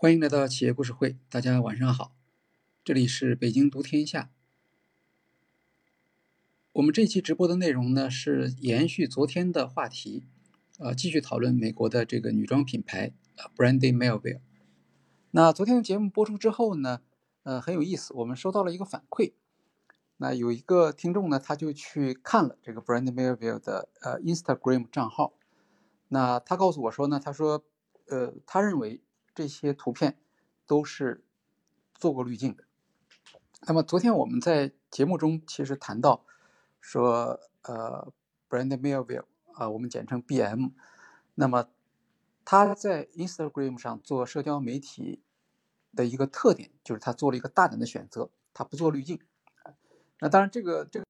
欢迎来到企业故事会，大家晚上好，这里是北京读天下。我们这期直播的内容呢是延续昨天的话题，呃，继续讨论美国的这个女装品牌啊，Brandy Melville。那昨天的节目播出之后呢，呃，很有意思，我们收到了一个反馈。那有一个听众呢，他就去看了这个 Brandy Melville 的呃 Instagram 账号。那他告诉我说呢，他说，呃，他认为。这些图片都是做过滤镜的。那么昨天我们在节目中其实谈到说，呃，Brand Melville 啊，我们简称 BM。那么他在 Instagram 上做社交媒体的一个特点就是他做了一个大胆的选择，他不做滤镜。那当然，这个这个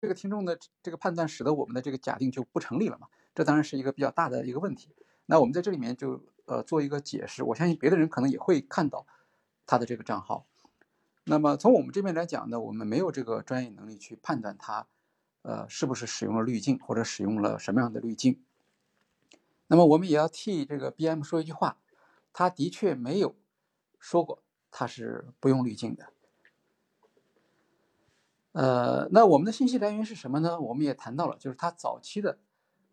这个听众的这个判断使得我们的这个假定就不成立了嘛？这当然是一个比较大的一个问题。那我们在这里面就。呃，做一个解释，我相信别的人可能也会看到他的这个账号。那么从我们这边来讲呢，我们没有这个专业能力去判断他，呃，是不是使用了滤镜或者使用了什么样的滤镜。那么我们也要替这个 BM 说一句话，他的确没有说过他是不用滤镜的。呃，那我们的信息来源是什么呢？我们也谈到了，就是他早期的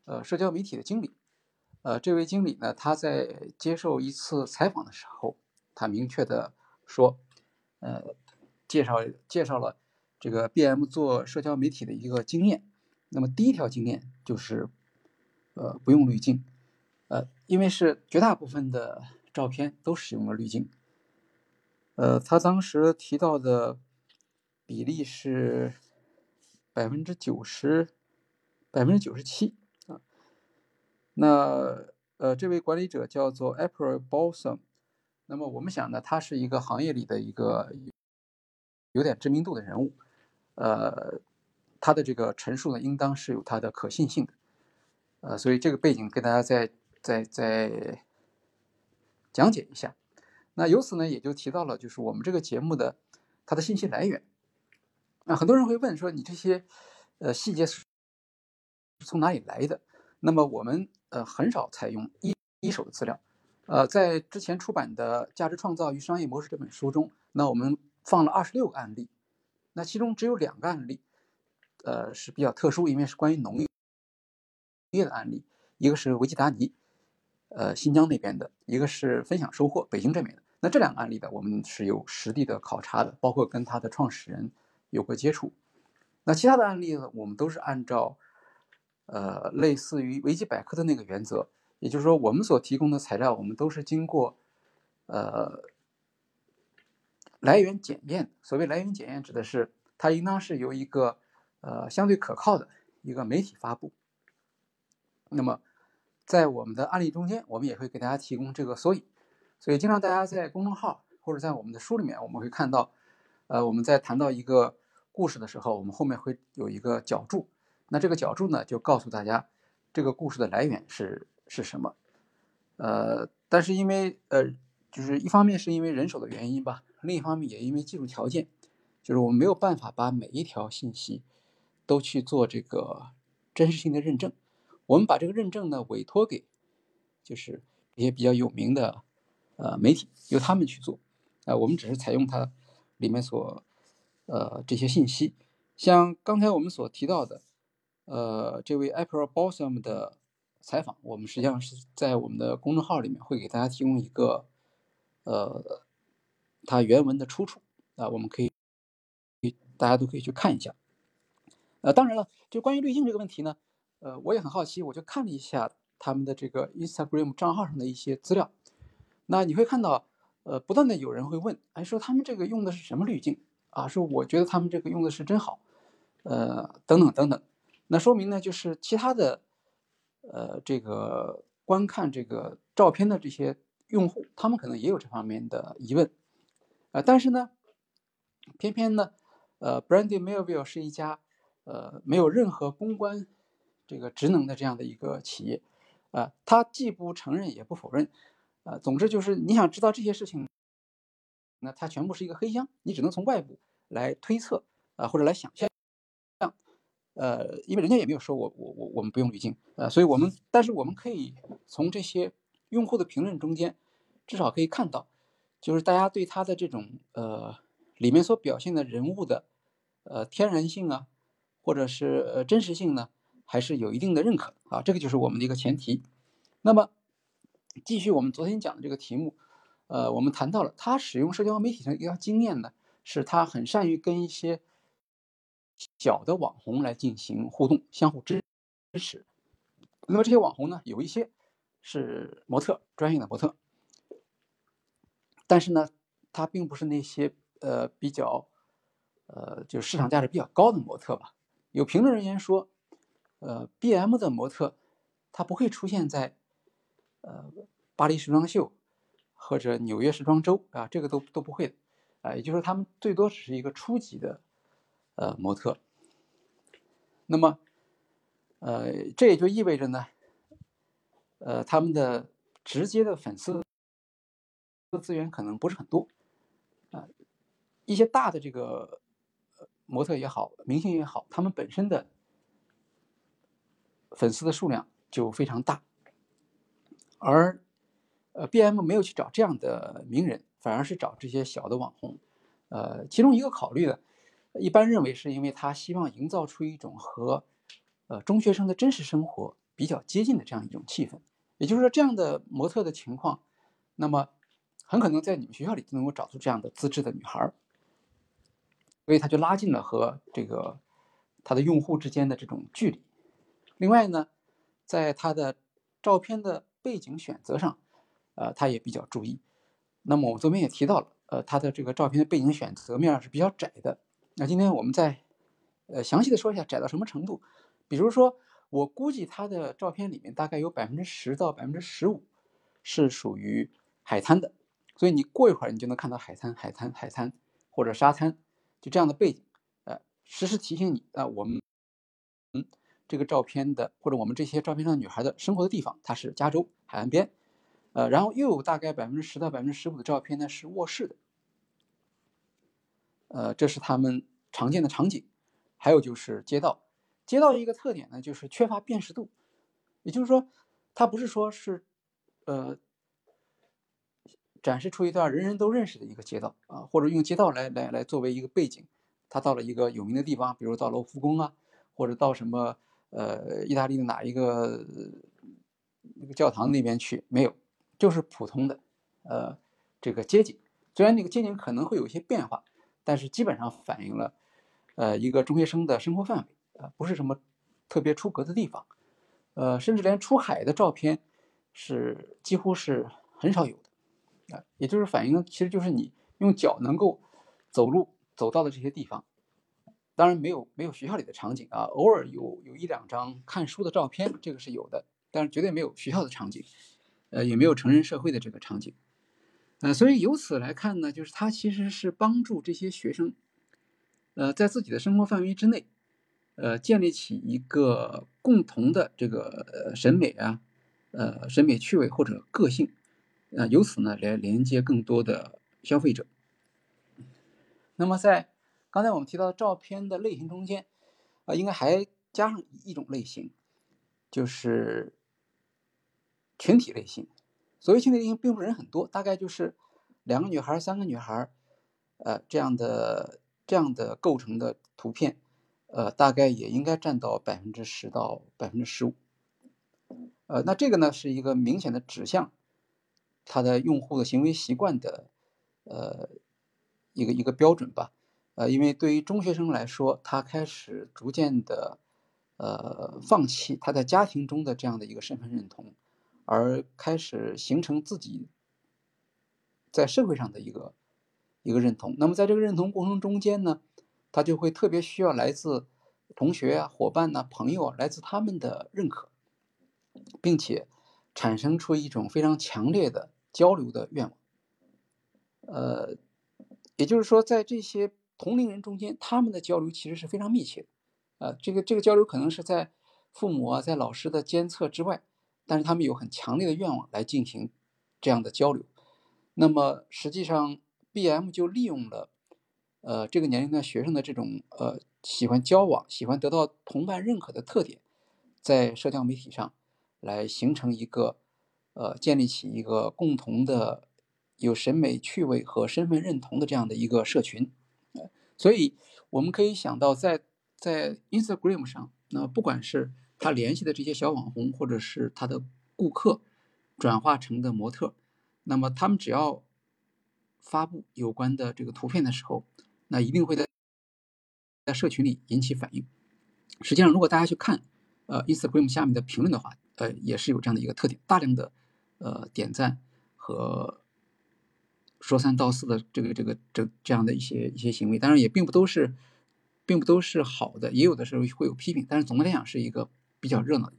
呃社交媒体的经理。呃，这位经理呢，他在接受一次采访的时候，他明确的说，呃，介绍介绍了这个 BM 做社交媒体的一个经验。那么第一条经验就是，呃，不用滤镜，呃，因为是绝大部分的照片都使用了滤镜。呃，他当时提到的比例是百分之九十，百分之九十七。那呃，这位管理者叫做 April Balsam。那么我们想呢，他是一个行业里的一个有点知名度的人物。呃，他的这个陈述呢，应当是有他的可信性的。呃，所以这个背景跟大家再再再讲解一下。那由此呢，也就提到了就是我们这个节目的它的信息来源。那很多人会问说，你这些呃细节是从哪里来的？那么我们。呃，很少采用一一手的资料。呃，在之前出版的《价值创造与商业模式》这本书中，那我们放了二十六个案例，那其中只有两个案例，呃是比较特殊，因为是关于农业业的案例，一个是维吉达尼，呃新疆那边的，一个是分享收获北京这边的。那这两个案例呢，我们是有实地的考察的，包括跟他的创始人有过接触。那其他的案例呢，我们都是按照。呃，类似于维基百科的那个原则，也就是说，我们所提供的材料，我们都是经过呃来源检验。所谓来源检验，指的是它应当是由一个呃相对可靠的一个媒体发布。那么，在我们的案例中间，我们也会给大家提供这个索引。所以，经常大家在公众号或者在我们的书里面，我们会看到，呃，我们在谈到一个故事的时候，我们后面会有一个脚注。那这个脚注呢，就告诉大家这个故事的来源是是什么。呃，但是因为呃，就是一方面是因为人手的原因吧，另一方面也因为技术条件，就是我们没有办法把每一条信息都去做这个真实性的认证。我们把这个认证呢委托给就是一些比较有名的呃媒体，由他们去做。啊，我们只是采用它里面所呃这些信息，像刚才我们所提到的。呃，这位 April Balsam 的采访，我们实际上是在我们的公众号里面会给大家提供一个，呃，它原文的出处啊，我们可以，大家都可以去看一下。呃，当然了，就关于滤镜这个问题呢，呃，我也很好奇，我就看了一下他们的这个 Instagram 账号上的一些资料，那你会看到，呃，不断的有人会问，哎，说他们这个用的是什么滤镜啊？说我觉得他们这个用的是真好，呃，等等等等。那说明呢，就是其他的，呃，这个观看这个照片的这些用户，他们可能也有这方面的疑问，呃，但是呢，偏偏呢，呃，Brandy Melville 是一家，呃，没有任何公关这个职能的这样的一个企业，啊，他既不承认也不否认，呃，总之就是你想知道这些事情，那它全部是一个黑箱，你只能从外部来推测啊，或者来想象。呃，因为人家也没有说我我我我们不用滤镜，呃，所以我们但是我们可以从这些用户的评论中间至少可以看到，就是大家对他的这种呃里面所表现的人物的呃天然性啊，或者是呃真实性呢，还是有一定的认可啊，这个就是我们的一个前提。那么继续我们昨天讲的这个题目，呃，我们谈到了他使用社交媒体上一个经验呢，是他很善于跟一些小的网红来进行互动，相互支支持。那么这些网红呢，有一些是模特，专业的模特，但是呢，他并不是那些呃比较呃就市场价值比较高的模特吧。有评论人员说，呃，B M 的模特，他不会出现在呃巴黎时装秀或者纽约时装周啊，这个都都不会的啊，也就是说，他们最多只是一个初级的呃模特。那么。呃，这也就意味着呢，呃，他们的直接的粉丝的资源可能不是很多，啊，一些大的这个模特也好，明星也好，他们本身的粉丝的数量就非常大，而呃，B M 没有去找这样的名人，反而是找这些小的网红，呃，其中一个考虑的，一般认为是因为他希望营造出一种和呃，中学生的真实生活比较接近的这样一种气氛，也就是说，这样的模特的情况，那么很可能在你们学校里就能够找出这样的资质的女孩儿，所以他就拉近了和这个他的用户之间的这种距离。另外呢，在他的照片的背景选择上，呃，他也比较注意。那么我昨天也提到了，呃，他的这个照片的背景选择面是比较窄的。那今天我们再呃详细的说一下窄到什么程度。比如说，我估计他的照片里面大概有百分之十到百分之十五是属于海滩的，所以你过一会儿你就能看到海滩、海滩、海滩或者沙滩，就这样的背景，呃，时时提醒你啊，我们嗯这个照片的或者我们这些照片上女孩的生活的地方，它是加州海岸边，呃，然后又有大概百分之十到百分之十五的照片呢是卧室的，呃，这是他们常见的场景，还有就是街道。街道的一个特点呢，就是缺乏辨识度，也就是说，它不是说是，呃，展示出一段人人都认识的一个街道啊，或者用街道来来来作为一个背景，他到了一个有名的地方，比如到罗浮宫啊，或者到什么呃意大利的哪一个那个教堂那边去，没有，就是普通的呃这个街景，虽然那个街景可能会有一些变化，但是基本上反映了呃一个中学生的生活范围。啊，不是什么特别出格的地方，呃，甚至连出海的照片是几乎是很少有的，啊，也就是反映，其实就是你用脚能够走路走到的这些地方，当然没有没有学校里的场景啊，偶尔有有一两张看书的照片，这个是有的，但是绝对没有学校的场景，呃，也没有成人社会的这个场景，呃，所以由此来看呢，就是他其实是帮助这些学生，呃，在自己的生活范围之内。呃，建立起一个共同的这个审美啊，呃，审美趣味或者个性，呃，由此呢来连接更多的消费者。那么在刚才我们提到的照片的类型中间，啊，应该还加上一种类型，就是群体类型。所谓群体类型，并不是人很多，大概就是两个女孩、三个女孩，呃，这样的这样的构成的图片。呃，大概也应该占到百分之十到百分之十五，呃，那这个呢是一个明显的指向它的用户的行为习惯的呃一个一个标准吧，呃，因为对于中学生来说，他开始逐渐的呃放弃他在家庭中的这样的一个身份认同，而开始形成自己在社会上的一个一个认同。那么在这个认同过程中间呢？他就会特别需要来自同学啊、伙伴呐、朋友啊，来自他们的认可，并且产生出一种非常强烈的交流的愿望。呃，也就是说，在这些同龄人中间，他们的交流其实是非常密切的。呃，这个这个交流可能是在父母啊、在老师的监测之外，但是他们有很强烈的愿望来进行这样的交流。那么，实际上，B M 就利用了。呃，这个年龄段学生的这种呃喜欢交往、喜欢得到同伴认可的特点，在社交媒体上来形成一个呃建立起一个共同的有审美趣味和身份认同的这样的一个社群，所以我们可以想到，在在 Instagram 上，那不管是他联系的这些小网红，或者是他的顾客转化成的模特，那么他们只要发布有关的这个图片的时候，那一定会在在社群里引起反应。实际上，如果大家去看呃 Instagram 下面的评论的话，呃，也是有这样的一个特点，大量的呃点赞和。说三道四的这个这个这这样的一些一些行为，当然也并不都是，并不都是好的，也有的时候会有批评。但是总的来讲是一个比较热闹，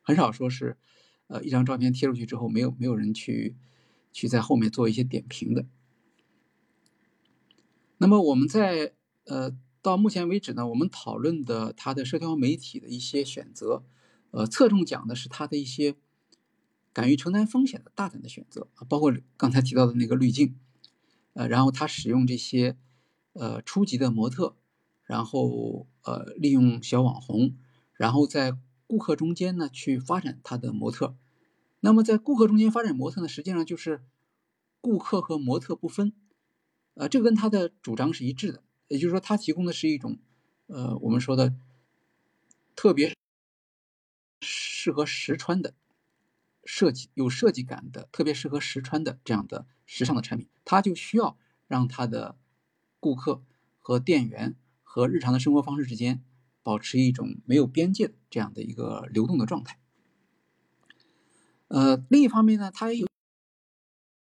很少说是，呃，一张照片贴出去之后没有没有人去去在后面做一些点评的。那么我们在呃到目前为止呢，我们讨论的它的社交媒体的一些选择，呃，侧重讲的是它的一些。敢于承担风险的大胆的选择啊，包括刚才提到的那个滤镜，呃，然后他使用这些呃初级的模特，然后呃利用小网红，然后在顾客中间呢去发展他的模特。那么在顾客中间发展模特呢，实际上就是顾客和模特不分，呃，这跟他的主张是一致的，也就是说他提供的是一种呃我们说的特别适合实穿的。设计有设计感的，特别适合实穿的这样的时尚的产品，他就需要让他的顾客和店员和日常的生活方式之间保持一种没有边界的这样的一个流动的状态。呃，另一方面呢，它有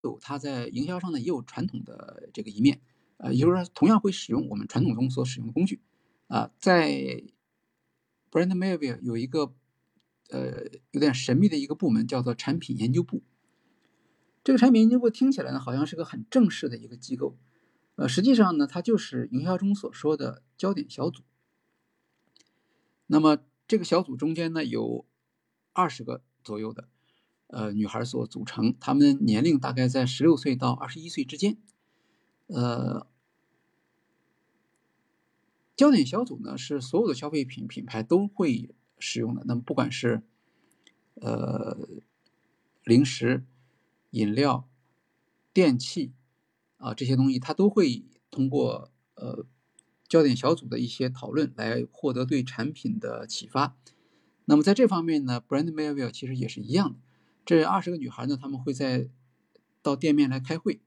有它在营销上呢也有传统的这个一面，呃，也就是说同样会使用我们传统中所使用的工具。啊，在 Brand m a v i e 有一个。呃，有点神秘的一个部门叫做产品研究部。这个产品研究部听起来呢，好像是个很正式的一个机构，呃，实际上呢，它就是营销中所说的焦点小组。那么这个小组中间呢，有二十个左右的呃女孩所组成，她们年龄大概在十六岁到二十一岁之间。呃，焦点小组呢，是所有的消费品品牌都会。使用的那么不管是，呃，零食、饮料、电器啊这些东西，它都会通过呃焦点小组的一些讨论来获得对产品的启发。那么在这方面呢，BrandMavil 其实也是一样的。这二十个女孩呢，她们会在到店面来开会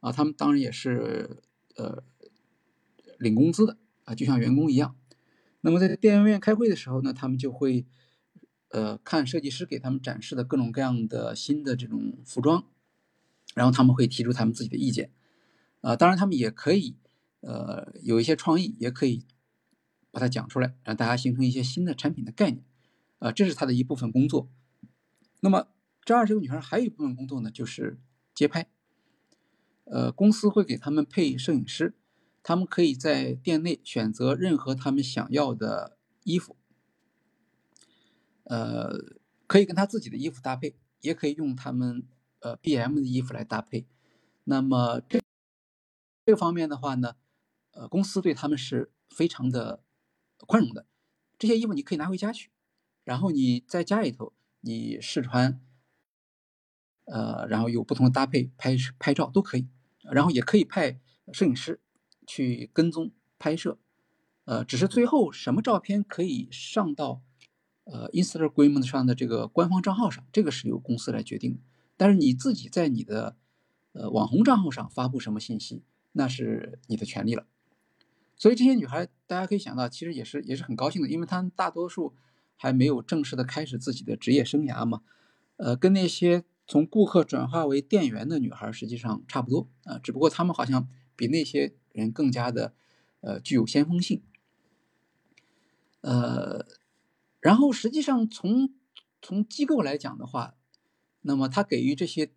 啊，她们当然也是呃领工资的啊，就像员工一样。那么在电影院开会的时候呢，他们就会，呃，看设计师给他们展示的各种各样的新的这种服装，然后他们会提出他们自己的意见，啊，当然他们也可以，呃，有一些创意，也可以把它讲出来，让大家形成一些新的产品的概念，啊，这是他的一部分工作。那么这二十个女孩还有一部分工作呢，就是街拍，呃，公司会给他们配摄影师。他们可以在店内选择任何他们想要的衣服，呃，可以跟他自己的衣服搭配，也可以用他们呃 B M 的衣服来搭配。那么这这方面的话呢，呃，公司对他们是非常的宽容的。这些衣服你可以拿回家去，然后你在家里头你试穿，呃，然后有不同的搭配拍拍照都可以，然后也可以派摄影师。去跟踪拍摄，呃，只是最后什么照片可以上到呃 Instagram 上的这个官方账号上，这个是由公司来决定的。但是你自己在你的呃网红账号上发布什么信息，那是你的权利了。所以这些女孩，大家可以想到，其实也是也是很高兴的，因为她们大多数还没有正式的开始自己的职业生涯嘛，呃，跟那些从顾客转化为店员的女孩实际上差不多啊，只不过她们好像比那些。人更加的，呃，具有先锋性，呃，然后实际上从从机构来讲的话，那么他给予这些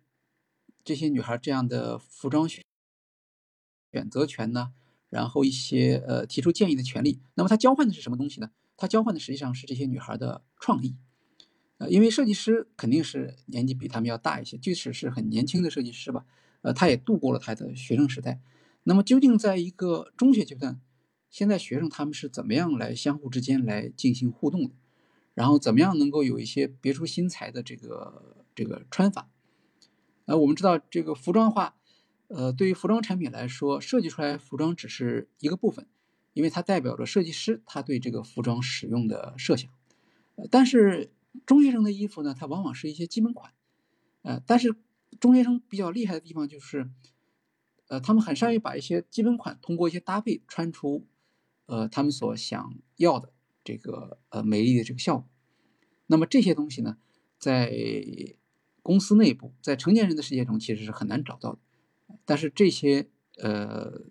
这些女孩这样的服装选选择权呢，然后一些呃提出建议的权利，那么他交换的是什么东西呢？他交换的实际上是这些女孩的创意，呃，因为设计师肯定是年纪比他们要大一些，即使是很年轻的设计师吧，呃，他也度过了他的学生时代。那么，究竟在一个中学阶段，现在学生他们是怎么样来相互之间来进行互动的？然后怎么样能够有一些别出心裁的这个这个穿法？呃，我们知道这个服装化，呃，对于服装产品来说，设计出来服装只是一个部分，因为它代表着设计师他对这个服装使用的设想。但是中学生的衣服呢，它往往是一些基本款，呃，但是中学生比较厉害的地方就是，呃，他们很善于把一些基本款通过一些搭配穿出，呃，他们所想要的这个呃美丽的这个效果。那么这些东西呢，在公司内部，在成年人的世界中其实是很难找到的。但是这些呃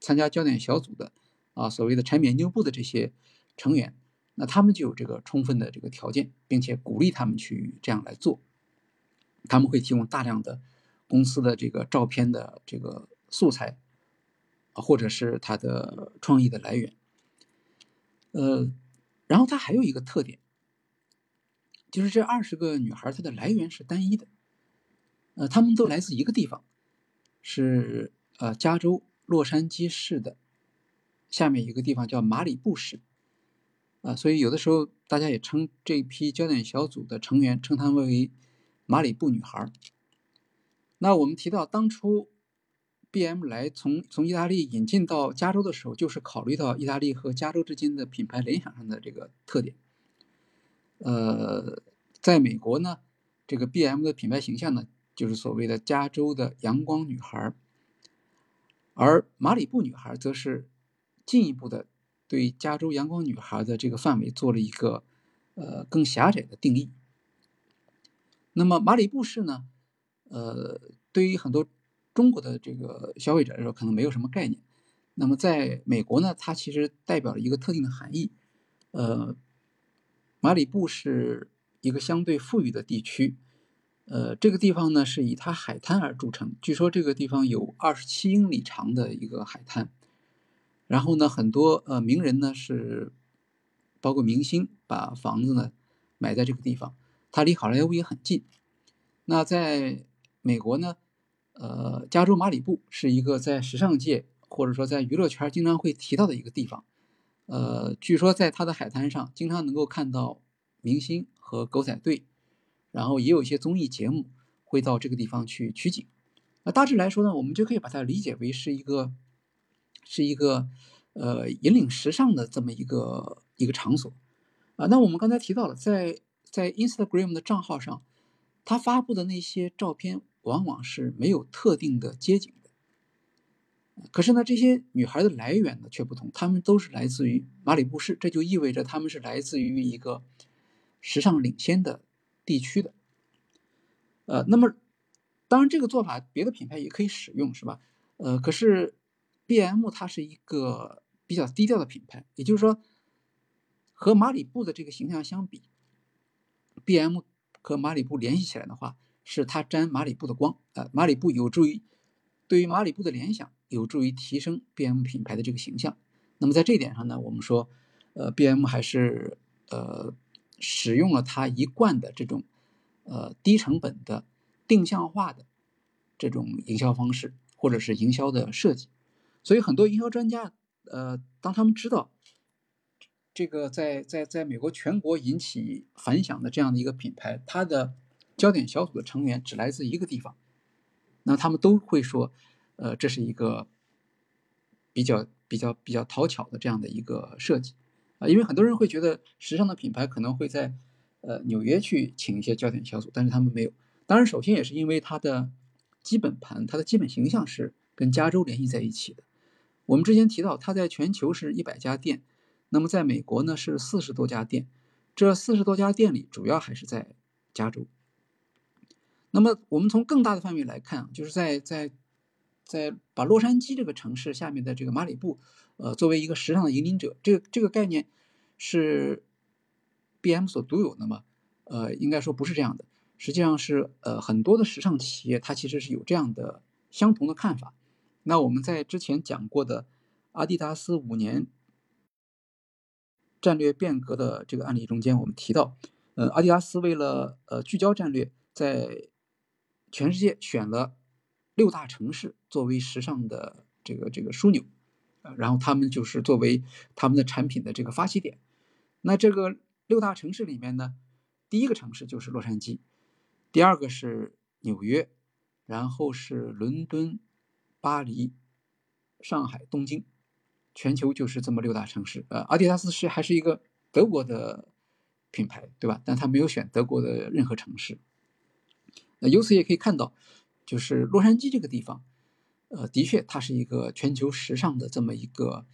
参加焦点小组的啊，所谓的产品研究部的这些成员。那他们就有这个充分的这个条件，并且鼓励他们去这样来做。他们会提供大量的公司的这个照片的这个素材，或者是他的创意的来源。呃，然后他还有一个特点，就是这二十个女孩她的来源是单一的，呃，她们都来自一个地方，是呃加州洛杉矶市的下面一个地方叫马里布市。啊，所以有的时候大家也称这批焦点小组的成员称他们为马里布女孩。那我们提到当初 B.M 来从从意大利引进到加州的时候，就是考虑到意大利和加州之间的品牌联想上的这个特点。呃，在美国呢，这个 B.M 的品牌形象呢，就是所谓的加州的阳光女孩，而马里布女孩则是进一步的。对加州阳光女孩的这个范围做了一个呃更狭窄的定义。那么马里布市呢，呃，对于很多中国的这个消费者来说可能没有什么概念。那么在美国呢，它其实代表了一个特定的含义。呃，马里布是一个相对富裕的地区，呃，这个地方呢是以它海滩而著称。据说这个地方有二十七英里长的一个海滩。然后呢，很多呃名人呢是，包括明星，把房子呢买在这个地方，它离好莱坞也很近。那在美国呢，呃，加州马里布是一个在时尚界或者说在娱乐圈经常会提到的一个地方。呃，据说在它的海滩上经常能够看到明星和狗仔队，然后也有一些综艺节目会到这个地方去取景。那大致来说呢，我们就可以把它理解为是一个。是一个，呃，引领时尚的这么一个一个场所，啊，那我们刚才提到了，在在 Instagram 的账号上，他发布的那些照片往往是没有特定的街景的，可是呢，这些女孩的来源呢却不同，她们都是来自于马里布市，这就意味着她们是来自于一个时尚领先的地区的，呃，那么当然这个做法别的品牌也可以使用，是吧？呃，可是。B.M. 它是一个比较低调的品牌，也就是说，和马里布的这个形象相比，B.M. 和马里布联系起来的话，是它沾马里布的光。呃，马里布有助于对于马里布的联想，有助于提升 B.M. 品牌的这个形象。那么在这一点上呢，我们说，呃，B.M. 还是呃使用了它一贯的这种呃低成本的定向化的这种营销方式，或者是营销的设计。所以很多营销专家，呃，当他们知道这个在在在美国全国引起反响的这样的一个品牌，它的焦点小组的成员只来自一个地方，那他们都会说，呃，这是一个比较比较比较讨巧的这样的一个设计因为很多人会觉得时尚的品牌可能会在呃纽约去请一些焦点小组，但是他们没有。当然，首先也是因为它的基本盘，它的基本形象是跟加州联系在一起的。我们之前提到，它在全球是一百家店，那么在美国呢是四十多家店，这四十多家店里主要还是在加州。那么我们从更大的范围来看，就是在在在把洛杉矶这个城市下面的这个马里布，呃，作为一个时尚的引领者，这个这个概念是 B M 所独有的吗？呃，应该说不是这样的，实际上是呃很多的时尚企业它其实是有这样的相同的看法。那我们在之前讲过的阿迪达斯五年战略变革的这个案例中间，我们提到，呃，阿迪达斯为了呃聚焦战略，在全世界选了六大城市作为时尚的这个这个枢纽，然后他们就是作为他们的产品的这个发起点。那这个六大城市里面呢，第一个城市就是洛杉矶，第二个是纽约，然后是伦敦、巴黎、上海、东京，全球就是这么六大城市。呃，阿迪达斯是还是一个德国的品牌，对吧？但他没有选德国的任何城市。那由此也可以看到，就是洛杉矶这个地方，呃，的确它是一个全球时尚的这么一个，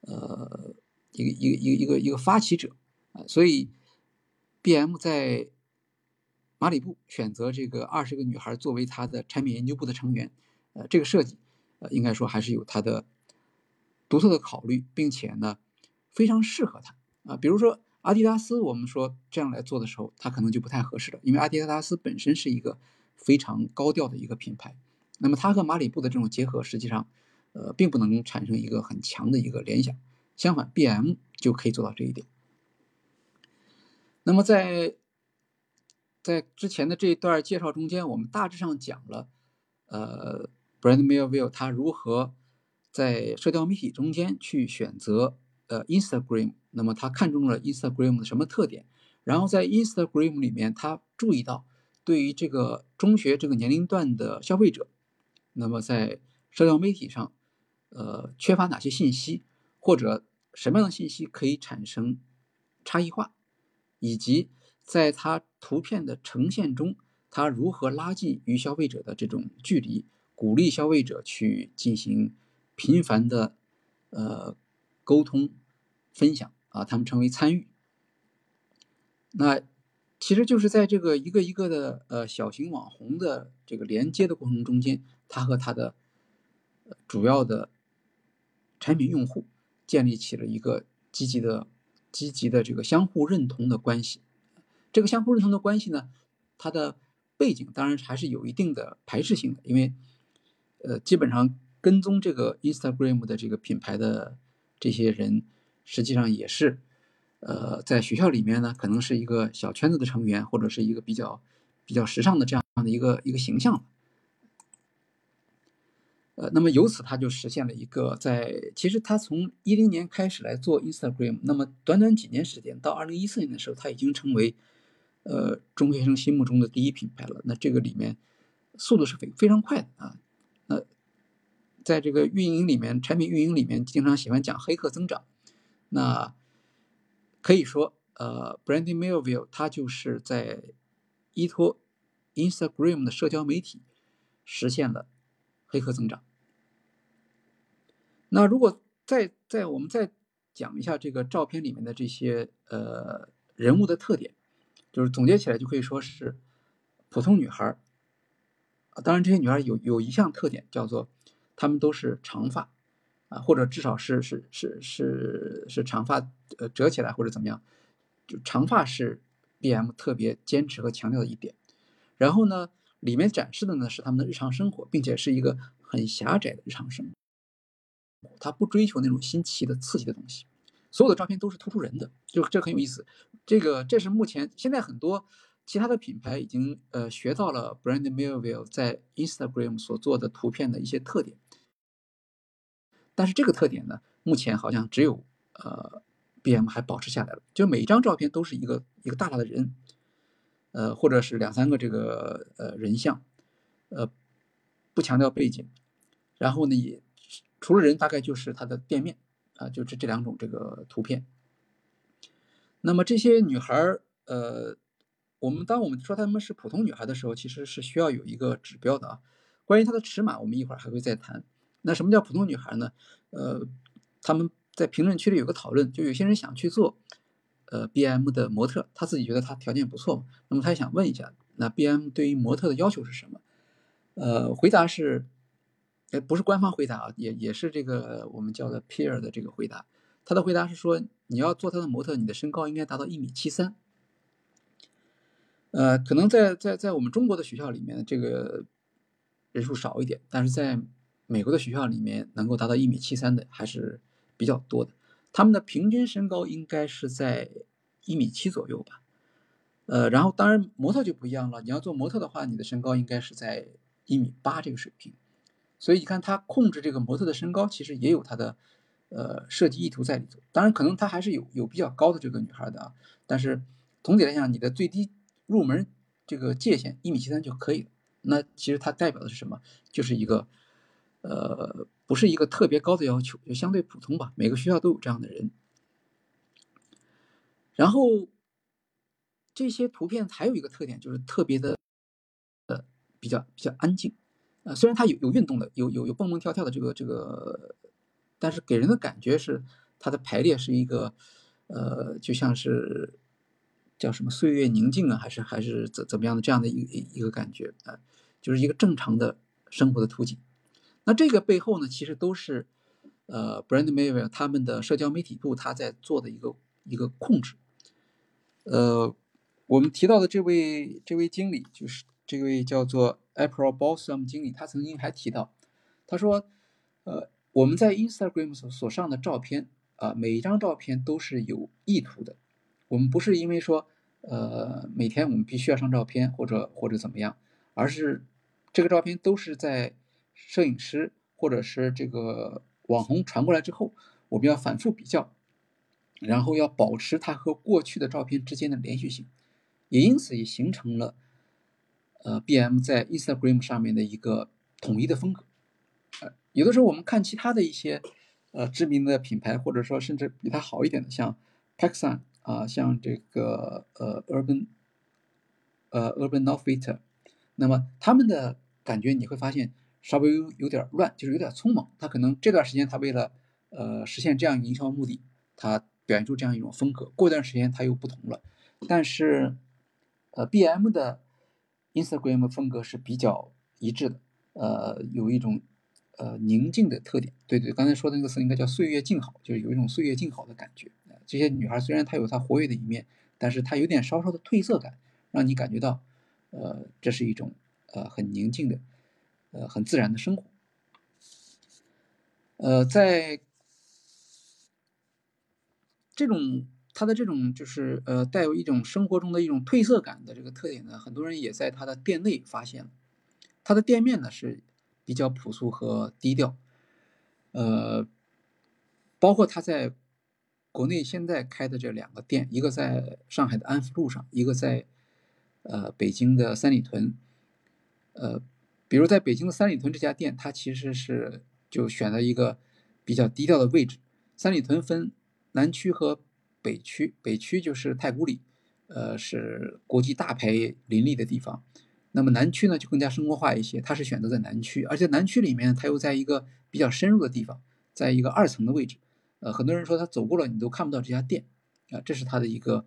呃，一个一个一个一个一个发起者啊。所以，B.M 在马里布选择这个二十个女孩作为他的产品研究部的成员，呃，这个设计，呃，应该说还是有它的独特的考虑，并且呢，非常适合他啊。比如说阿迪达斯，我们说这样来做的时候，它可能就不太合适了，因为阿迪达斯本身是一个非常高调的一个品牌，那么它和马里布的这种结合，实际上，呃，并不能产生一个很强的一个联想。相反，B.M 就可以做到这一点。那么在在之前的这一段介绍中间，我们大致上讲了，呃，Brand Melville 他如何在社交媒体中间去选择呃 Instagram，那么他看中了 Instagram 的什么特点？然后在 Instagram 里面，他注意到对于这个中学这个年龄段的消费者，那么在社交媒体上，呃，缺乏哪些信息，或者什么样的信息可以产生差异化，以及。在它图片的呈现中，它如何拉近与消费者的这种距离，鼓励消费者去进行频繁的呃沟通、分享啊，他们称为参与。那其实就是在这个一个一个的呃小型网红的这个连接的过程中间，他和他的主要的产品用户建立起了一个积极的、积极的这个相互认同的关系。这个相互认同的关系呢，它的背景当然还是有一定的排斥性的，因为，呃，基本上跟踪这个 Instagram 的这个品牌的这些人，实际上也是，呃，在学校里面呢，可能是一个小圈子的成员，或者是一个比较比较时尚的这样的一个一个形象。呃，那么由此他就实现了一个在其实他从一零年开始来做 Instagram，那么短短几年时间，到二零一四年的时候，他已经成为。呃，中学生心目中的第一品牌了。那这个里面速度是非非常快的啊。那在这个运营里面，产品运营里面经常喜欢讲黑客增长。那可以说，呃，Brandy Melville 他就是在依托 Instagram 的社交媒体实现了黑客增长。那如果再再我们再讲一下这个照片里面的这些呃人物的特点。就是总结起来就可以说是普通女孩儿，当然这些女孩有有一项特点叫做她们都是长发。啊，或者至少是是是是是长发呃折起来或者怎么样，就长发是 B M 特别坚持和强调的一点。然后呢，里面展示的呢是他们的日常生活，并且是一个很狭窄的日常生活，他不追求那种新奇的刺激的东西。所有的照片都是突出人的，就这很有意思。这个这是目前现在很多其他的品牌已经呃学到了 Brand Melville 在 Instagram 所做的图片的一些特点，但是这个特点呢，目前好像只有呃 BM 还保持下来了。就每一张照片都是一个一个大大的人，呃，或者是两三个这个呃人像，呃，不强调背景，然后呢也除了人，大概就是它的店面。啊，就这这两种这个图片。那么这些女孩儿，呃，我们当我们说她们是普通女孩的时候，其实是需要有一个指标的啊。关于她的尺码，我们一会儿还会再谈。那什么叫普通女孩呢？呃，他们在评论区里有个讨论，就有些人想去做呃 B M 的模特，他自己觉得他条件不错，那么他想问一下，那 B M 对于模特的要求是什么？呃，回答是。呃，不是官方回答啊，也也是这个我们叫的 peer 的这个回答。他的回答是说，你要做他的模特，你的身高应该达到一米七三。呃，可能在在在我们中国的学校里面，这个人数少一点，但是在美国的学校里面，能够达到一米七三的还是比较多的。他们的平均身高应该是在一米七左右吧。呃，然后当然模特就不一样了，你要做模特的话，你的身高应该是在一米八这个水平。所以你看，他控制这个模特的身高，其实也有他的，呃，设计意图在里头。当然，可能他还是有有比较高的这个女孩的啊。但是总体来讲，你的最低入门这个界限一米七三就可以了那其实它代表的是什么？就是一个呃，不是一个特别高的要求，就相对普通吧。每个学校都有这样的人。然后这些图片还有一个特点，就是特别的呃比较比较安静虽然它有有运动的，有有有蹦蹦跳跳的这个这个，但是给人的感觉是它的排列是一个呃，就像是叫什么岁月宁静啊，还是还是怎怎么样的这样的一一一个感觉啊，就是一个正常的生活的图景。那这个背后呢，其实都是呃，Brand Maver 他们的社交媒体部他在做的一个一个控制。呃，我们提到的这位这位经理，就是这位叫做 April Balsam 经理，他曾经还提到，他说，呃，我们在 Instagram 所所上的照片啊，每一张照片都是有意图的，我们不是因为说，呃，每天我们必须要上照片或者或者怎么样，而是这个照片都是在摄影师或者是这个网红传过来之后，我们要反复比较。然后要保持它和过去的照片之间的连续性，也因此也形成了，呃，B.M 在 Instagram 上面的一个统一的风格。呃，有的时候我们看其他的一些，呃，知名的品牌，或者说甚至比它好一点的，像 Paxson 啊，像这个呃 Urban，呃 Urban Outfitter，那么他们的感觉你会发现稍微有有点乱，就是有点匆忙。他可能这段时间他为了呃实现这样营销目的，他表现出这样一种风格，过段时间它又不同了。但是，呃，B M 的 Instagram 风格是比较一致的，呃，有一种呃宁静的特点。对对，刚才说的那个词应该叫岁月静好，就是有一种岁月静好的感觉。这些女孩虽然她有她活跃的一面，但是她有点稍稍的褪色感，让你感觉到，呃，这是一种呃很宁静的，呃很自然的生活。呃，在。这种它的这种就是呃带有一种生活中的一种褪色感的这个特点呢，很多人也在它的店内发现了。它的店面呢是比较朴素和低调，呃，包括它在国内现在开的这两个店，一个在上海的安福路上，一个在呃北京的三里屯。呃，比如在北京的三里屯这家店，它其实是就选了一个比较低调的位置。三里屯分。南区和北区，北区就是太古里，呃，是国际大牌林立的地方。那么南区呢，就更加生活化一些，它是选择在南区，而且南区里面它又在一个比较深入的地方，在一个二层的位置。呃，很多人说他走过了你都看不到这家店，啊，这是他的一个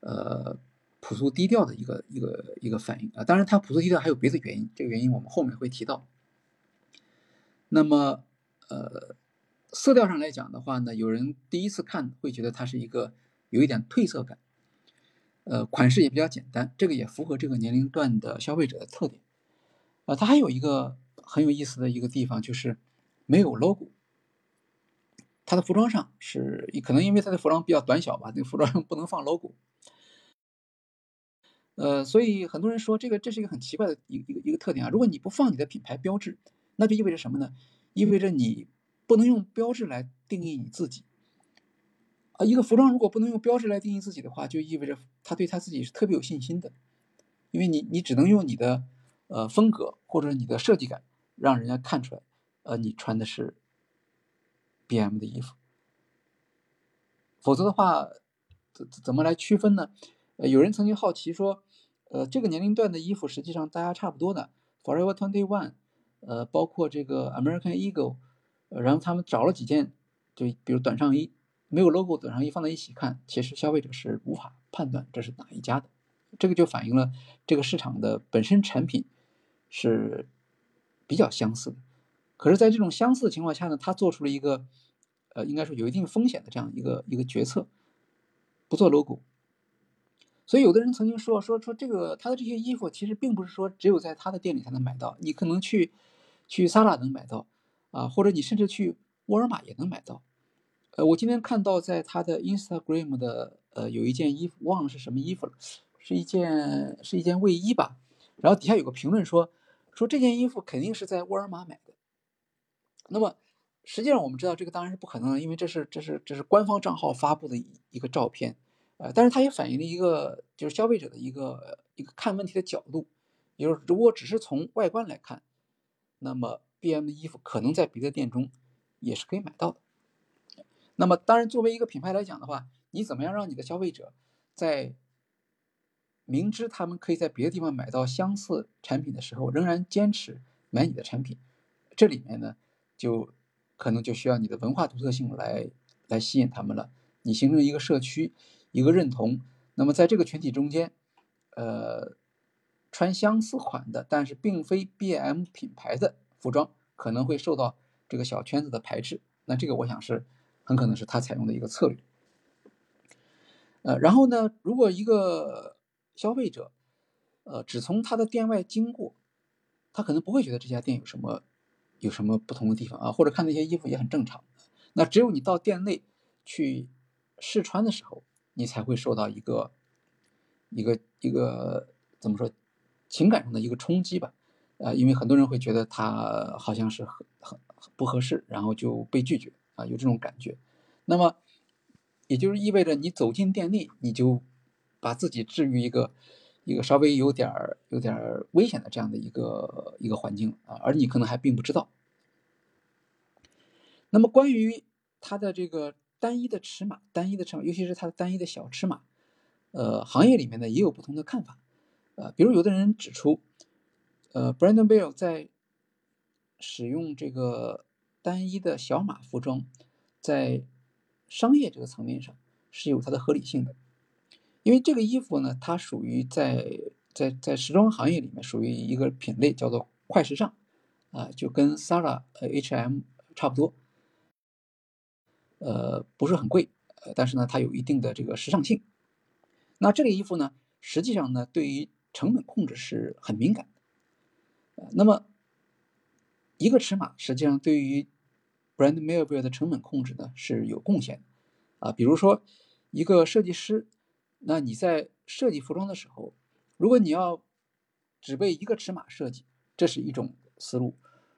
呃朴素低调的一个一个一个反应啊。当然，它朴素低调还有别的原因，这个原因我们后面会提到。那么，呃。色调上来讲的话呢，有人第一次看会觉得它是一个有一点褪色感，呃，款式也比较简单，这个也符合这个年龄段的消费者的特点。啊，它还有一个很有意思的一个地方就是没有 logo，它的服装上是可能因为它的服装比较短小吧，那个服装上不能放 logo。呃，所以很多人说这个这是一个很奇怪的一一个一个特点啊。如果你不放你的品牌标志，那就意味着什么呢？意味着你。不能用标志来定义你自己啊！一个服装如果不能用标志来定义自己的话，就意味着他对他自己是特别有信心的，因为你你只能用你的呃风格或者你的设计感让人家看出来，呃，你穿的是 B M 的衣服，否则的话怎怎么来区分呢？呃，有人曾经好奇说，呃，这个年龄段的衣服实际上大家差不多的，Forever Twenty One，呃，包括这个 American Eagle。然后他们找了几件，就比如短上衣，没有 logo 短上衣放在一起看，其实消费者是无法判断这是哪一家的。这个就反映了这个市场的本身产品是比较相似的。可是，在这种相似的情况下呢，他做出了一个，呃，应该说有一定风险的这样一个一个决策，不做 logo。所以，有的人曾经说说说这个他的这些衣服其实并不是说只有在他的店里才能买到，你可能去去 Sara 能买到。啊，或者你甚至去沃尔玛也能买到。呃，我今天看到在他的 Instagram 的呃有一件衣服，忘了是什么衣服了，是一件是一件卫衣吧。然后底下有个评论说说这件衣服肯定是在沃尔玛买的。那么实际上我们知道这个当然是不可能的，因为这是这是这是官方账号发布的一个照片。呃，但是它也反映了一个就是消费者的一个一个看问题的角度。也就是如果只是从外观来看，那么 BM 的衣服可能在别的店中也是可以买到的。那么当然，作为一个品牌来讲的话，你怎么样让你的消费者在明知他们可以在别的地方买到相似产品的时候，仍然坚持买你的产品？这里面呢，就可能就需要你的文化独特性来来吸引他们了。你形成一个社区，一个认同。那么在这个群体中间，呃，穿相似款的，但是并非 B.M 品牌的服装，可能会受到这个小圈子的排斥。那这个我想是很可能是他采用的一个策略。呃，然后呢，如果一个消费者，呃，只从他的店外经过，他可能不会觉得这家店有什么有什么不同的地方啊，或者看那些衣服也很正常。那只有你到店内去试穿的时候。你才会受到一个一个一个怎么说情感上的一个冲击吧，呃，因为很多人会觉得他好像是很很不合适，然后就被拒绝啊，有这种感觉。那么也就是意味着你走进店内，你就把自己置于一个一个稍微有点儿有点儿危险的这样的一个一个环境啊，而你可能还并不知道。那么关于它的这个。单一的尺码，单一的尺码，尤其是它的单一的小尺码，呃，行业里面呢也有不同的看法，呃，比如有的人指出，呃，Brandon Bell 在使用这个单一的小码服装，在商业这个层面上是有它的合理性的，因为这个衣服呢，它属于在在在时装行业里面属于一个品类，叫做快时尚，啊，就跟 Sara 呃 H&M 差不多。呃，不是很贵，呃，但是呢，它有一定的这个时尚性。那这个衣服呢，实际上呢，对于成本控制是很敏感。那么，一个尺码实际上对于 Brand Melville 的成本控制呢是有贡献的。啊，比如说一个设计师，那你在设计服装的时候，如果你要只为一个尺码设计，这是一种思路；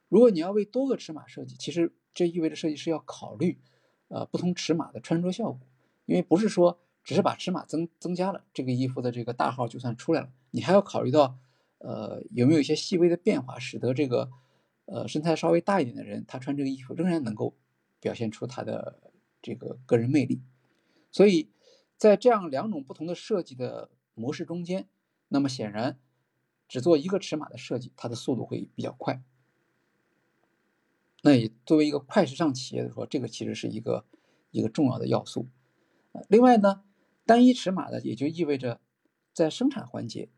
如果你要为多个尺码设计，其实这意味着设计师要考虑。呃，不同尺码的穿着效果，因为不是说只是把尺码增增加了，这个衣服的这个大号就算出来了，你还要考虑到，呃，有没有一些细微的变化，使得这个，呃，身材稍微大一点的人，他穿这个衣服仍然能够表现出他的这个个人魅力。所以在这样两种不同的设计的模式中间，那么显然只做一个尺码的设计，它的速度会比较快。那也作为一个快时尚企业的说，这个其实是一个一个重要的要素。另外呢，单一尺码的也就意味着在生产环节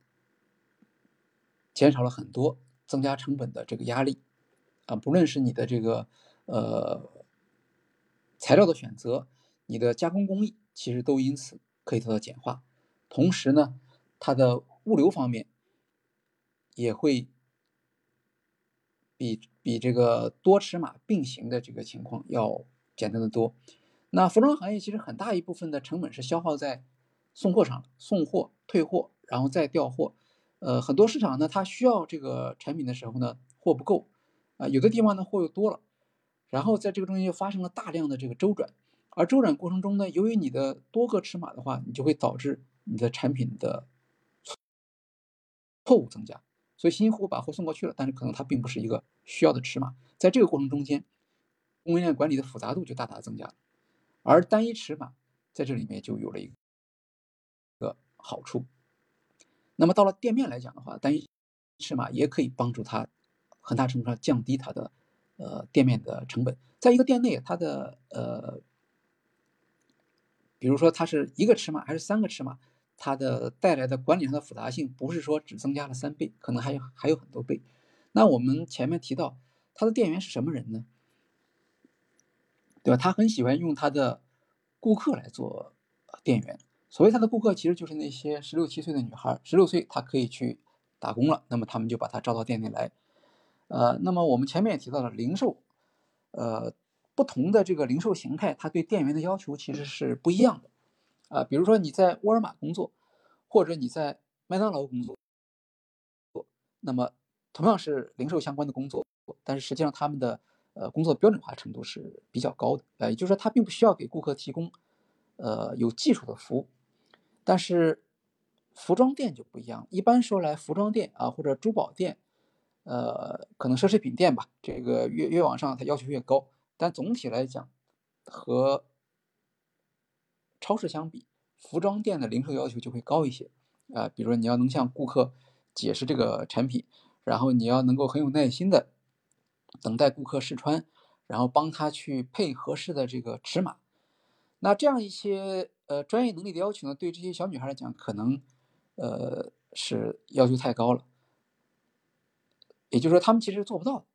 减少了很多增加成本的这个压力啊，不论是你的这个呃材料的选择，你的加工工艺，其实都因此可以得到简化。同时呢，它的物流方面也会。比比这个多尺码并行的这个情况要简单的多。那服装行业其实很大一部分的成本是消耗在送货上，送货、退货，然后再调货。呃，很多市场呢，它需要这个产品的时候呢，货不够啊，有的地方呢货又多了，然后在这个中间又发生了大量的这个周转，而周转过程中呢，由于你的多个尺码的话，你就会导致你的产品的错误增加。所以新货把货送过去了，但是可能它并不是一个需要的尺码，在这个过程中间，供应链管理的复杂度就大大增加了，而单一尺码在这里面就有了一个好处。那么到了店面来讲的话，单一尺码也可以帮助它很大程度上降低它的呃店面的成本。在一个店内，它的呃，比如说它是一个尺码还是三个尺码。它的带来的管理上的复杂性，不是说只增加了三倍，可能还有还有很多倍。那我们前面提到，他的店员是什么人呢？对吧？他很喜欢用他的顾客来做店员。所谓他的顾客，其实就是那些十六七岁的女孩，十六岁她可以去打工了，那么他们就把她招到店里来。呃，那么我们前面也提到了零售，呃，不同的这个零售形态，它对店员的要求其实是不一样的。啊，比如说你在沃尔玛工作，或者你在麦当劳工作，那么同样是零售相关的工作，但是实际上他们的呃工作标准化程度是比较高的。呃，也就是说他并不需要给顾客提供呃有技术的服务，但是服装店就不一样，一般说来，服装店啊或者珠宝店，呃，可能奢侈品店吧，这个越越往上它要求越高，但总体来讲，和超市相比，服装店的零售要求就会高一些啊。比如说你要能向顾客解释这个产品，然后你要能够很有耐心的等待顾客试穿，然后帮他去配合适的这个尺码。那这样一些呃专业能力的要求呢，对这些小女孩来讲，可能呃是要求太高了。也就是说，他们其实做不到。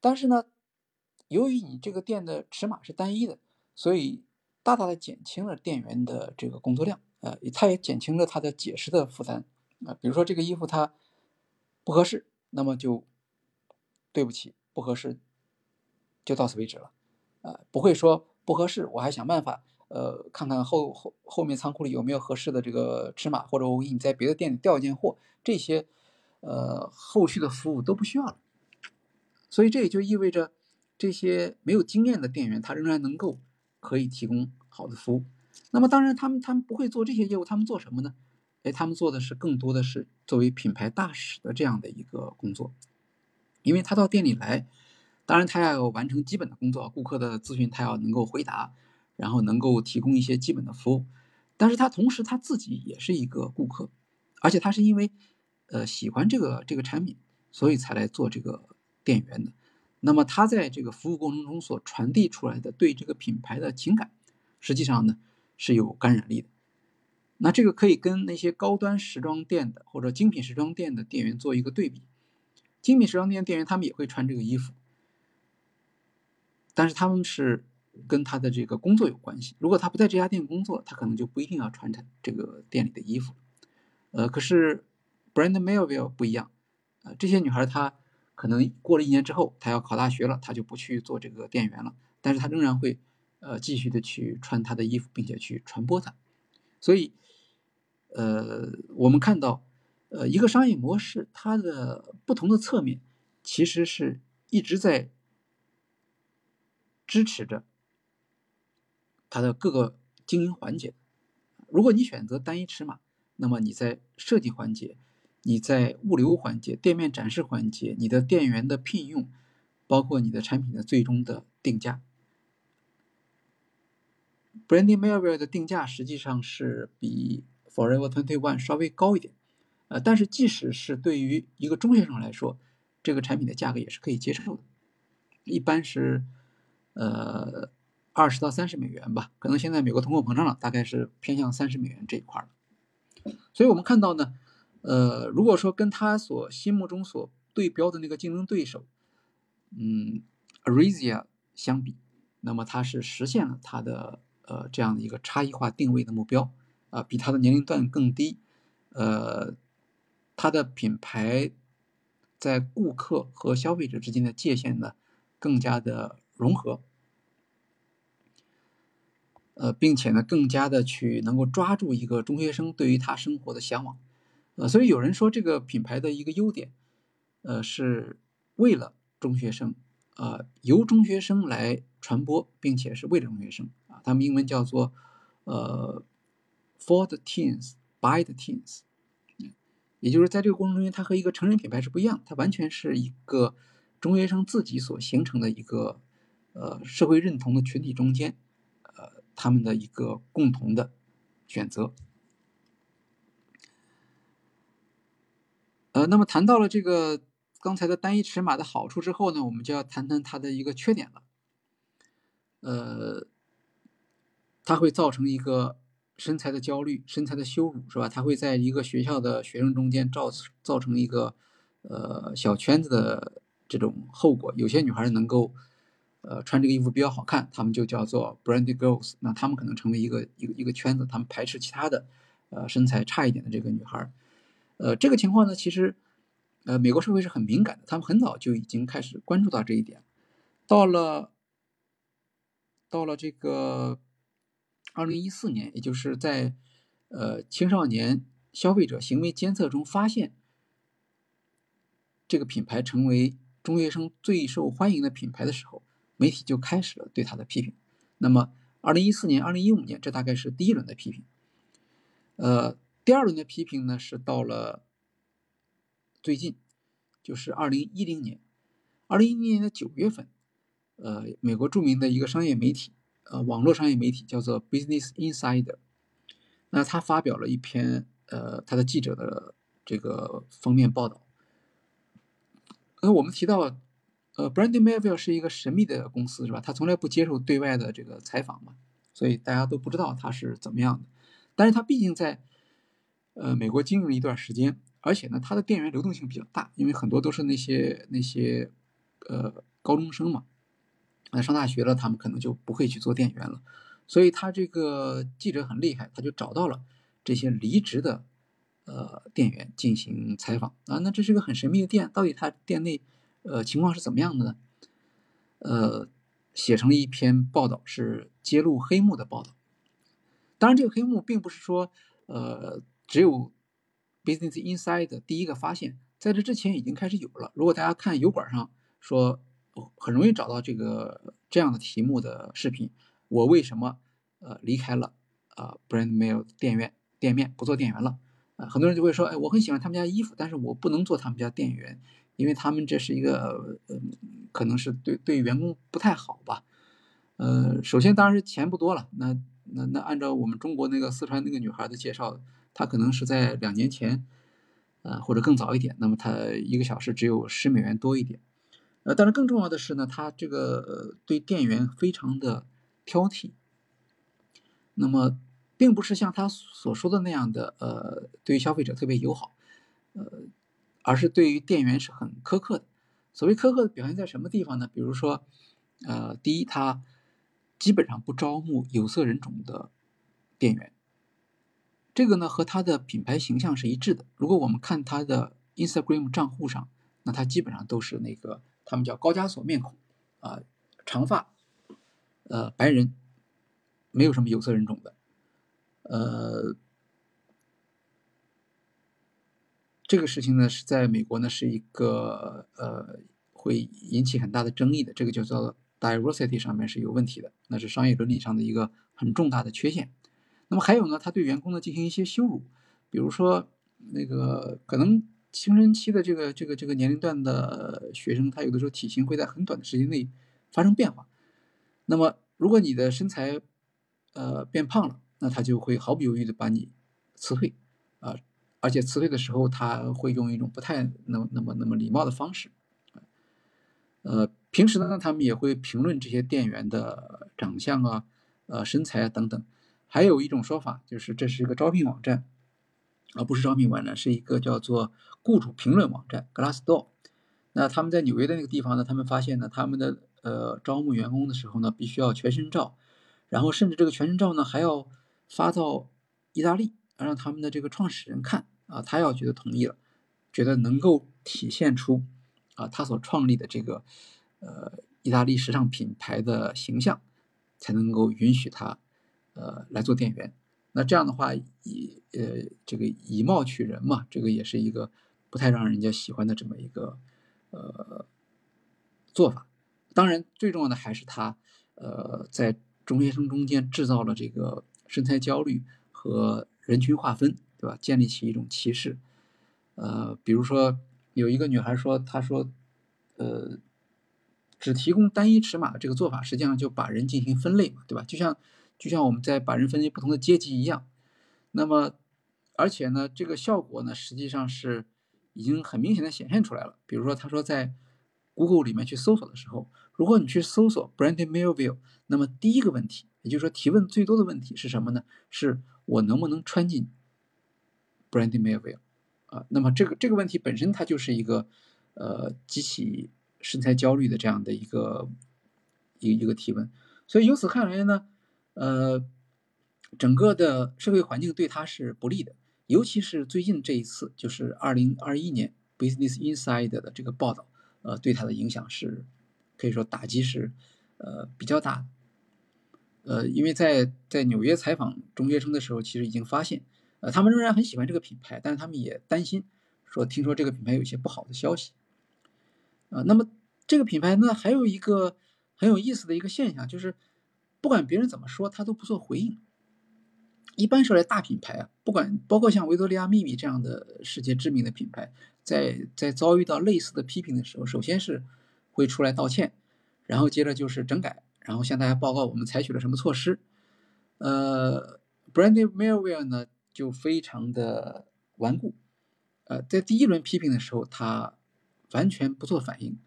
但是呢，由于你这个店的尺码是单一的，所以大大的减轻了店员的这个工作量。呃，它也减轻了他的解释的负担。啊，比如说这个衣服它不合适，那么就对不起，不合适，就到此为止了。啊，不会说。不合适，我还想办法，呃，看看后后后面仓库里有没有合适的这个尺码，或者我给你在别的店里调一件货，这些，呃，后续的服务都不需要了。所以这也就意味着，这些没有经验的店员，他仍然能够可以提供好的服务。那么当然，他们他们不会做这些业务，他们做什么呢？哎，他们做的是更多的是作为品牌大使的这样的一个工作，因为他到店里来。当然，他要完成基本的工作，顾客的咨询他要能够回答，然后能够提供一些基本的服务。但是他同时他自己也是一个顾客，而且他是因为，呃，喜欢这个这个产品，所以才来做这个店员的。那么他在这个服务过程中所传递出来的对这个品牌的情感，实际上呢是有感染力的。那这个可以跟那些高端时装店的或者精品时装店的店员做一个对比。精品时装店店员他们也会穿这个衣服。但是他们是跟他的这个工作有关系。如果他不在这家店工作，他可能就不一定要穿着这个店里的衣服。呃，可是 Brand Melville 不一样，呃，这些女孩她可能过了一年之后，她要考大学了，她就不去做这个店员了，但是她仍然会呃继续的去穿她的衣服，并且去传播它。所以，呃，我们看到，呃，一个商业模式它的不同的侧面，其实是一直在。支持着它的各个经营环节。如果你选择单一尺码，那么你在设计环节、你在物流环节、店面展示环节、你的店员的聘用，包括你的产品的最终的定价，Brandy Melville 的定价实际上是比 Forever Twenty One 稍微高一点。呃，但是即使是对于一个中学生来说，这个产品的价格也是可以接受的，一般是。呃，二十到三十美元吧，可能现在美国通货膨胀了，大概是偏向三十美元这一块儿。所以我们看到呢，呃，如果说跟他所心目中所对标的那个竞争对手，嗯 a r i z i a 相比，那么它是实现了它的呃这样的一个差异化定位的目标啊，比它的年龄段更低，呃，它的品牌在顾客和消费者之间的界限呢更加的。融合，呃，并且呢，更加的去能够抓住一个中学生对于他生活的向往，呃，所以有人说这个品牌的一个优点，呃，是为了中学生，呃，由中学生来传播，并且是为了中学生啊，他们英文叫做呃，for the teens by the teens，也就是在这个过程中间，它和一个成人品牌是不一样，它完全是一个中学生自己所形成的一个。呃，社会认同的群体中间，他们的一个共同的选择。呃，那么谈到了这个刚才的单一尺码的好处之后呢，我们就要谈谈它的一个缺点了。呃，它会造成一个身材的焦虑、身材的羞辱，是吧？它会在一个学校的学生中间造造成一个呃小圈子的这种后果。有些女孩能够。呃，穿这个衣服比较好看，他们就叫做 brandy girls。那他们可能成为一个一个一个圈子，他们排斥其他的，呃，身材差一点的这个女孩。呃，这个情况呢，其实，呃，美国社会是很敏感的，他们很早就已经开始关注到这一点。到了，到了这个二零一四年，也就是在呃青少年消费者行为监测中发现，这个品牌成为中学生最受欢迎的品牌的时候。媒体就开始了对他的批评。那么，二零一四年、二零一五年，这大概是第一轮的批评。呃，第二轮的批评呢是到了最近，就是二零一零年，二零一零年的九月份，呃，美国著名的一个商业媒体，呃，网络商业媒体叫做 Business Insider，那他发表了一篇呃他的记者的这个封面报道。呃，我们提到，呃，Brandy Melville 是一个神秘的公司，是吧？他从来不接受对外的这个采访嘛，所以大家都不知道他是怎么样的。但是他毕竟在，呃，美国经营了一段时间，而且呢，他的店员流动性比较大，因为很多都是那些那些，呃，高中生嘛，那上大学了，他们可能就不会去做店员了。所以他这个记者很厉害，他就找到了这些离职的。呃，店员进行采访啊，那这是个很神秘的店，到底他店内呃情况是怎么样的呢？呃，写成了一篇报道，是揭露黑幕的报道。当然，这个黑幕并不是说呃只有 Business Inside 第一个发现，在这之前已经开始有了。如果大家看油管上说，很容易找到这个这样的题目的视频，我为什么呃离开了啊 Brand Mail 店员店面不做店员了？很多人就会说，哎，我很喜欢他们家衣服，但是我不能做他们家店员，因为他们这是一个，呃，可能是对对员工不太好吧。呃，首先当然是钱不多了。那那那按照我们中国那个四川那个女孩的介绍，她可能是在两年前，呃，或者更早一点，那么她一个小时只有十美元多一点。呃，但是更重要的是呢，她这个对店员非常的挑剔。那么。并不是像他所说的那样的，呃，对于消费者特别友好，呃，而是对于店员是很苛刻的。所谓苛刻表现在什么地方呢？比如说，呃，第一，他基本上不招募有色人种的店员，这个呢和他的品牌形象是一致的。如果我们看他的 Instagram 账户上，那他基本上都是那个他们叫高加索面孔，啊，长发，呃，白人，没有什么有色人种的。呃，这个事情呢是在美国呢是一个呃会引起很大的争议的，这个叫做 diversity 上面是有问题的，那是商业伦理上的一个很重大的缺陷。那么还有呢，他对员工呢进行一些羞辱，比如说那个可能青春期的这个这个这个年龄段的学生，他有的时候体型会在很短的时间内发生变化。那么如果你的身材呃变胖了，那他就会毫不犹豫的把你辞退，啊，而且辞退的时候他会用一种不太那么那么那么礼貌的方式，呃，平时呢他们也会评论这些店员的长相啊，呃，身材啊等等。还有一种说法就是这是一个招聘网站，而不是招聘网站，是一个叫做雇主评论网站 Glassdoor。那他们在纽约的那个地方呢，他们发现呢，他们的呃招募员工的时候呢，必须要全身照，然后甚至这个全身照呢还要。发到意大利，让他们的这个创始人看啊，他要觉得同意了，觉得能够体现出啊他所创立的这个呃意大利时尚品牌的形象，才能够允许他呃来做店员。那这样的话，以呃这个以貌取人嘛，这个也是一个不太让人家喜欢的这么一个呃做法。当然，最重要的还是他呃在中学生中间制造了这个。身材焦虑和人群划分，对吧？建立起一种歧视。呃，比如说有一个女孩说，她说，呃，只提供单一尺码的这个做法，实际上就把人进行分类嘛，对吧？就像就像我们在把人分为不同的阶级一样。那么，而且呢，这个效果呢，实际上是已经很明显的显现出来了。比如说，她说在 Google 里面去搜索的时候，如果你去搜索 Brandy Melville，那么第一个问题。也就是说，提问最多的问题是什么呢？是我能不能穿进 Brandy Melville 啊？那么这个这个问题本身它就是一个呃激起身材焦虑的这样的一个一一个提问。所以由此看来呢，呃，整个的社会环境对他是不利的，尤其是最近这一次，就是二零二一年 Business Insider 的这个报道，呃，对他的影响是可以说打击是呃比较大的。呃，因为在在纽约采访中学生的时候，其实已经发现，呃，他们仍然很喜欢这个品牌，但是他们也担心，说听说这个品牌有一些不好的消息。啊，那么这个品牌呢，还有一个很有意思的一个现象，就是不管别人怎么说，他都不做回应。一般说来，大品牌啊，不管包括像维多利亚秘密这样的世界知名的品牌，在在遭遇到类似的批评的时候，首先是会出来道歉，然后接着就是整改，然后向大家报告我们采取了什么措施。呃，Brandy Melville 呢就非常的顽固，呃，在第一轮批评的时候，他完全不做反应，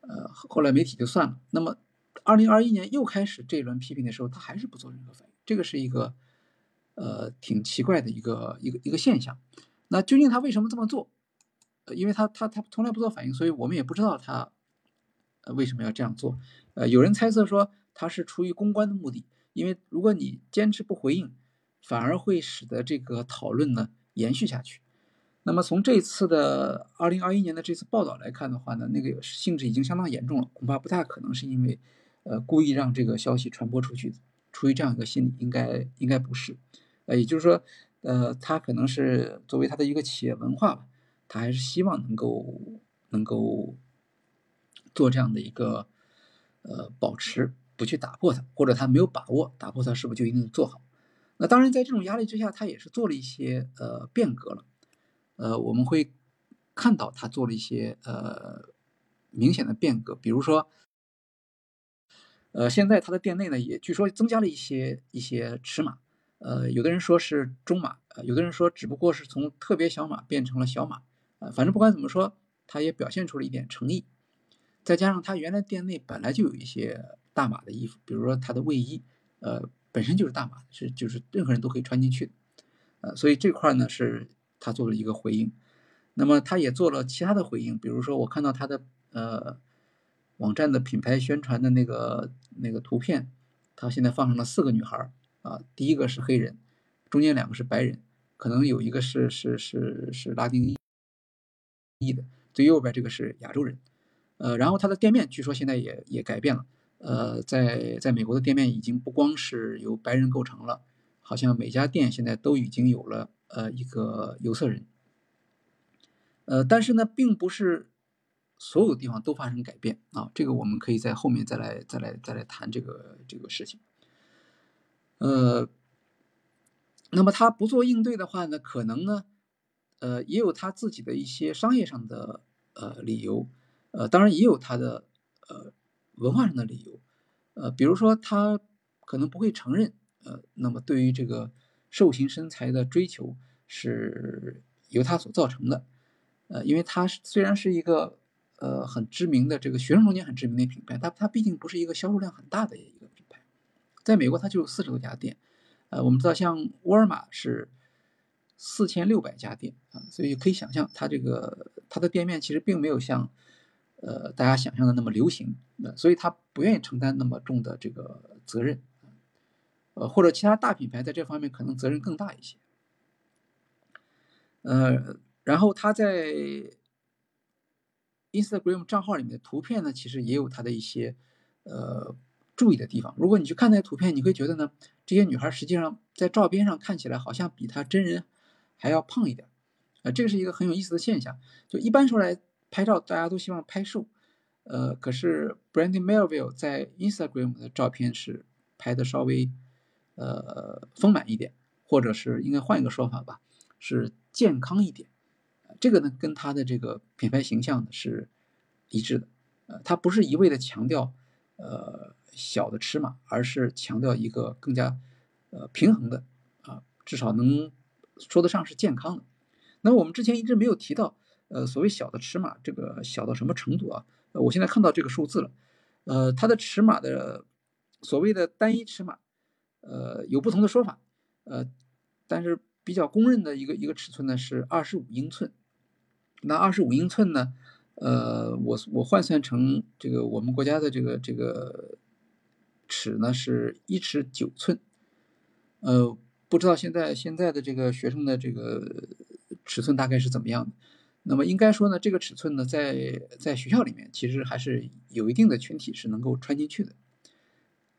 呃，后来媒体就算了。那么，二零二一年又开始这一轮批评的时候，他还是不做任何反应。这个是一个，呃，挺奇怪的一个一个一个现象。那究竟他为什么这么做？因为他他他从来不做反应，所以我们也不知道他，呃，为什么要这样做。呃，有人猜测说他是出于公关的目的，因为如果你坚持不回应，反而会使得这个讨论呢延续下去。那么从这次的二零二一年的这次报道来看的话呢，那个性质已经相当严重了，恐怕不太可能是因为，呃，故意让这个消息传播出去。出于这样一个心理，应该应该不是，呃，也就是说，呃，他可能是作为他的一个企业文化吧，他还是希望能够能够做这样的一个呃保持，不去打破它，或者他没有把握打破它是不是就一定做好？那当然，在这种压力之下，他也是做了一些呃变革了，呃，我们会看到他做了一些呃明显的变革，比如说。呃，现在他的店内呢，也据说增加了一些一些尺码，呃，有的人说是中码，呃，有的人说只不过是从特别小码变成了小码，呃，反正不管怎么说，他也表现出了一点诚意。再加上他原来店内本来就有一些大码的衣服，比如说他的卫衣，呃，本身就是大码，是就是任何人都可以穿进去的，呃，所以这块呢是他做了一个回应。那么他也做了其他的回应，比如说我看到他的呃。网站的品牌宣传的那个那个图片，他现在放上了四个女孩啊，第一个是黑人，中间两个是白人，可能有一个是是是是拉丁裔的，最右边这个是亚洲人，呃，然后它的店面据说现在也也改变了，呃，在在美国的店面已经不光是由白人构成了，好像每家店现在都已经有了呃一个有色人，呃，但是呢，并不是。所有地方都发生改变啊，这个我们可以在后面再来再来再来谈这个这个事情。呃，那么他不做应对的话呢，可能呢，呃，也有他自己的一些商业上的呃理由，呃，当然也有他的呃文化上的理由，呃，比如说他可能不会承认，呃，那么对于这个瘦型身材的追求是由他所造成的，呃，因为他虽然是一个。呃，很知名的这个学生中间很知名的品牌，但它毕竟不是一个销售量很大的一个品牌，在美国它就有四十多家店，呃，我们知道像沃尔玛是四千六百家店啊，所以可以想象它这个它的店面其实并没有像呃大家想象的那么流行，呃，所以他不愿意承担那么重的这个责任，呃，或者其他大品牌在这方面可能责任更大一些，呃，然后他在。Instagram 账号里面的图片呢，其实也有他的一些呃注意的地方。如果你去看那些图片，你会觉得呢，这些女孩实际上在照片上看起来好像比她真人还要胖一点，呃，这个是一个很有意思的现象。就一般说来，拍照大家都希望拍瘦，呃，可是 Brandy Melville 在 Instagram 的照片是拍的稍微呃丰满一点，或者是应该换一个说法吧，是健康一点。这个呢，跟他的这个品牌形象呢是一致的，呃，他不是一味的强调呃小的尺码，而是强调一个更加呃平衡的啊，至少能说得上是健康的。那我们之前一直没有提到，呃，所谓小的尺码，这个小到什么程度啊？呃，我现在看到这个数字了，呃，它的尺码的所谓的单一尺码，呃，有不同的说法，呃，但是比较公认的一个一个尺寸呢是二十五英寸。那二十五英寸呢？呃，我我换算成这个我们国家的这个这个尺呢，是一尺九寸。呃，不知道现在现在的这个学生的这个尺寸大概是怎么样的？那么应该说呢，这个尺寸呢，在在学校里面其实还是有一定的群体是能够穿进去的。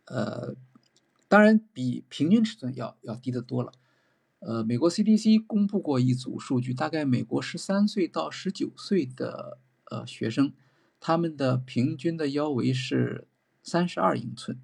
呃，当然比平均尺寸要要低得多了。呃，美国 CDC 公布过一组数据，大概美国十三岁到十九岁的呃学生，他们的平均的腰围是三十二英寸。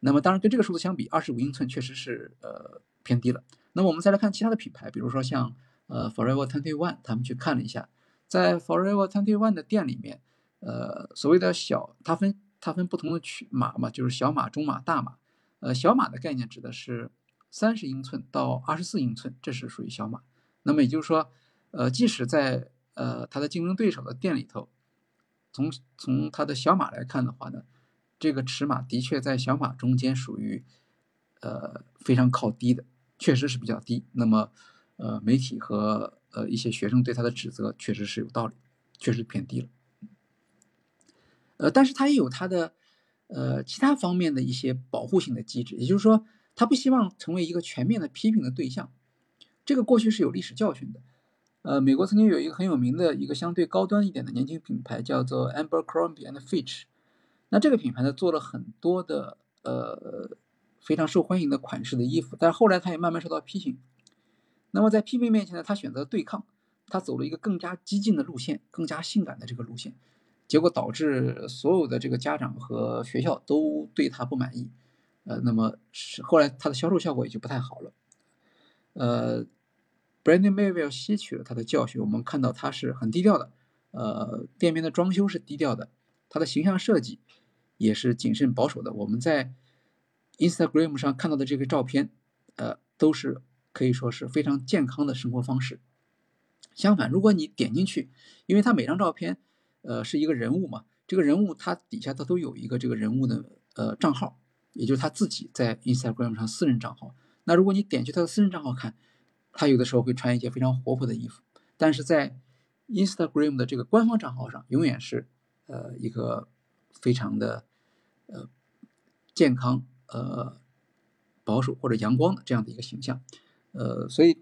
那么当然跟这个数字相比，二十五英寸确实是呃偏低了。那么我们再来看其他的品牌，比如说像呃 Forever Twenty One，他们去看了一下，在 Forever Twenty One 的店里面，呃所谓的小，它分它分不同的区码嘛，就是小码、中码、大码。呃小码的概念指的是三十英寸到二十四英寸，这是属于小码。那么也就是说，呃即使在呃它的竞争对手的店里头，从从它的小码来看的话呢。这个尺码的确在小码中间属于，呃非常靠低的，确实是比较低。那么，呃媒体和呃一些学生对他的指责确实是有道理，确实偏低了。呃，但是它也有它的呃其他方面的一些保护性的机制，也就是说，他不希望成为一个全面的批评的对象。这个过去是有历史教训的。呃，美国曾经有一个很有名的一个相对高端一点的年轻品牌，叫做 Amber Crombie and Fitch。那这个品牌呢，做了很多的呃非常受欢迎的款式的衣服，但是后来它也慢慢受到批评。那么在批评面前呢，他选择对抗，他走了一个更加激进的路线，更加性感的这个路线，结果导致所有的这个家长和学校都对他不满意。呃，那么是后来他的销售效果也就不太好了。呃，Brandon Mayville 吸取了他的教训，我们看到他是很低调的，呃，店面的装修是低调的，他的形象设计。也是谨慎保守的。我们在 Instagram 上看到的这个照片，呃，都是可以说是非常健康的生活方式。相反，如果你点进去，因为它每张照片，呃，是一个人物嘛，这个人物他底下他都有一个这个人物的呃账号，也就是他自己在 Instagram 上私人账号。那如果你点去他的私人账号看，他有的时候会穿一些非常活泼的衣服，但是在 Instagram 的这个官方账号上，永远是呃一个。非常的呃健康呃保守或者阳光的这样的一个形象，呃，所以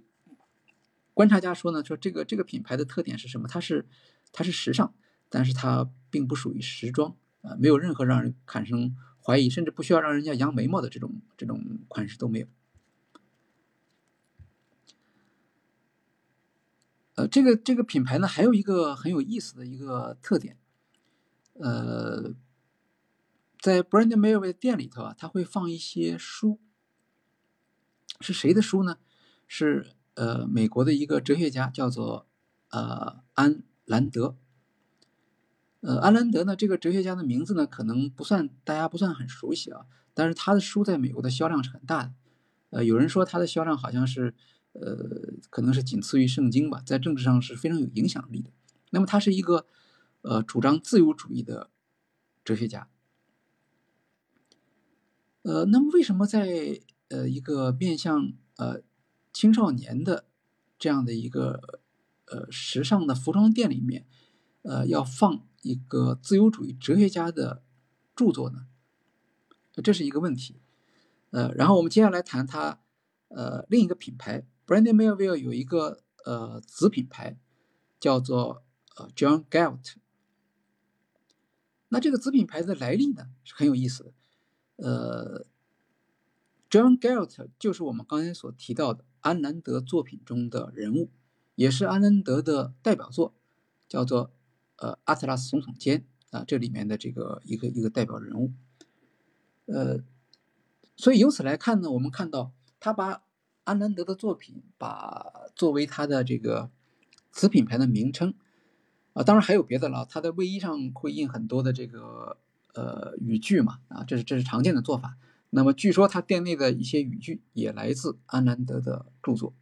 观察家说呢，说这个这个品牌的特点是什么？它是它是时尚，但是它并不属于时装啊，没有任何让人产生怀疑，甚至不需要让人家扬眉毛的这种这种款式都没有。呃，这个这个品牌呢，还有一个很有意思的一个特点，呃。在 Brand m a r y 的店里头啊，他会放一些书，是谁的书呢？是呃美国的一个哲学家，叫做呃安兰德。呃，安兰德呢，这个哲学家的名字呢，可能不算大家不算很熟悉啊，但是他的书在美国的销量是很大的。呃，有人说他的销量好像是呃可能是仅次于圣经吧，在政治上是非常有影响力的。那么他是一个呃主张自由主义的哲学家。呃，那么为什么在呃一个面向呃青少年的这样的一个呃时尚的服装店里面，呃要放一个自由主义哲学家的著作呢？这是一个问题。呃，然后我们接下来谈他呃另一个品牌，Brandon Melville 有一个呃子品牌叫做呃 John Galt。那这个子品牌的来历呢是很有意思的。呃，John Galt 就是我们刚才所提到的安南德作品中的人物，也是安南德的代表作，叫做呃《阿特拉斯总统监》啊，这里面的这个一个一个代表人物。呃，所以由此来看呢，我们看到他把安南德的作品把作为他的这个子品牌的名称啊，当然还有别的了，他的卫衣上会印很多的这个。呃，语句嘛，啊，这是这是常见的做法。那么，据说他店内的一些语句也来自安南德的著作。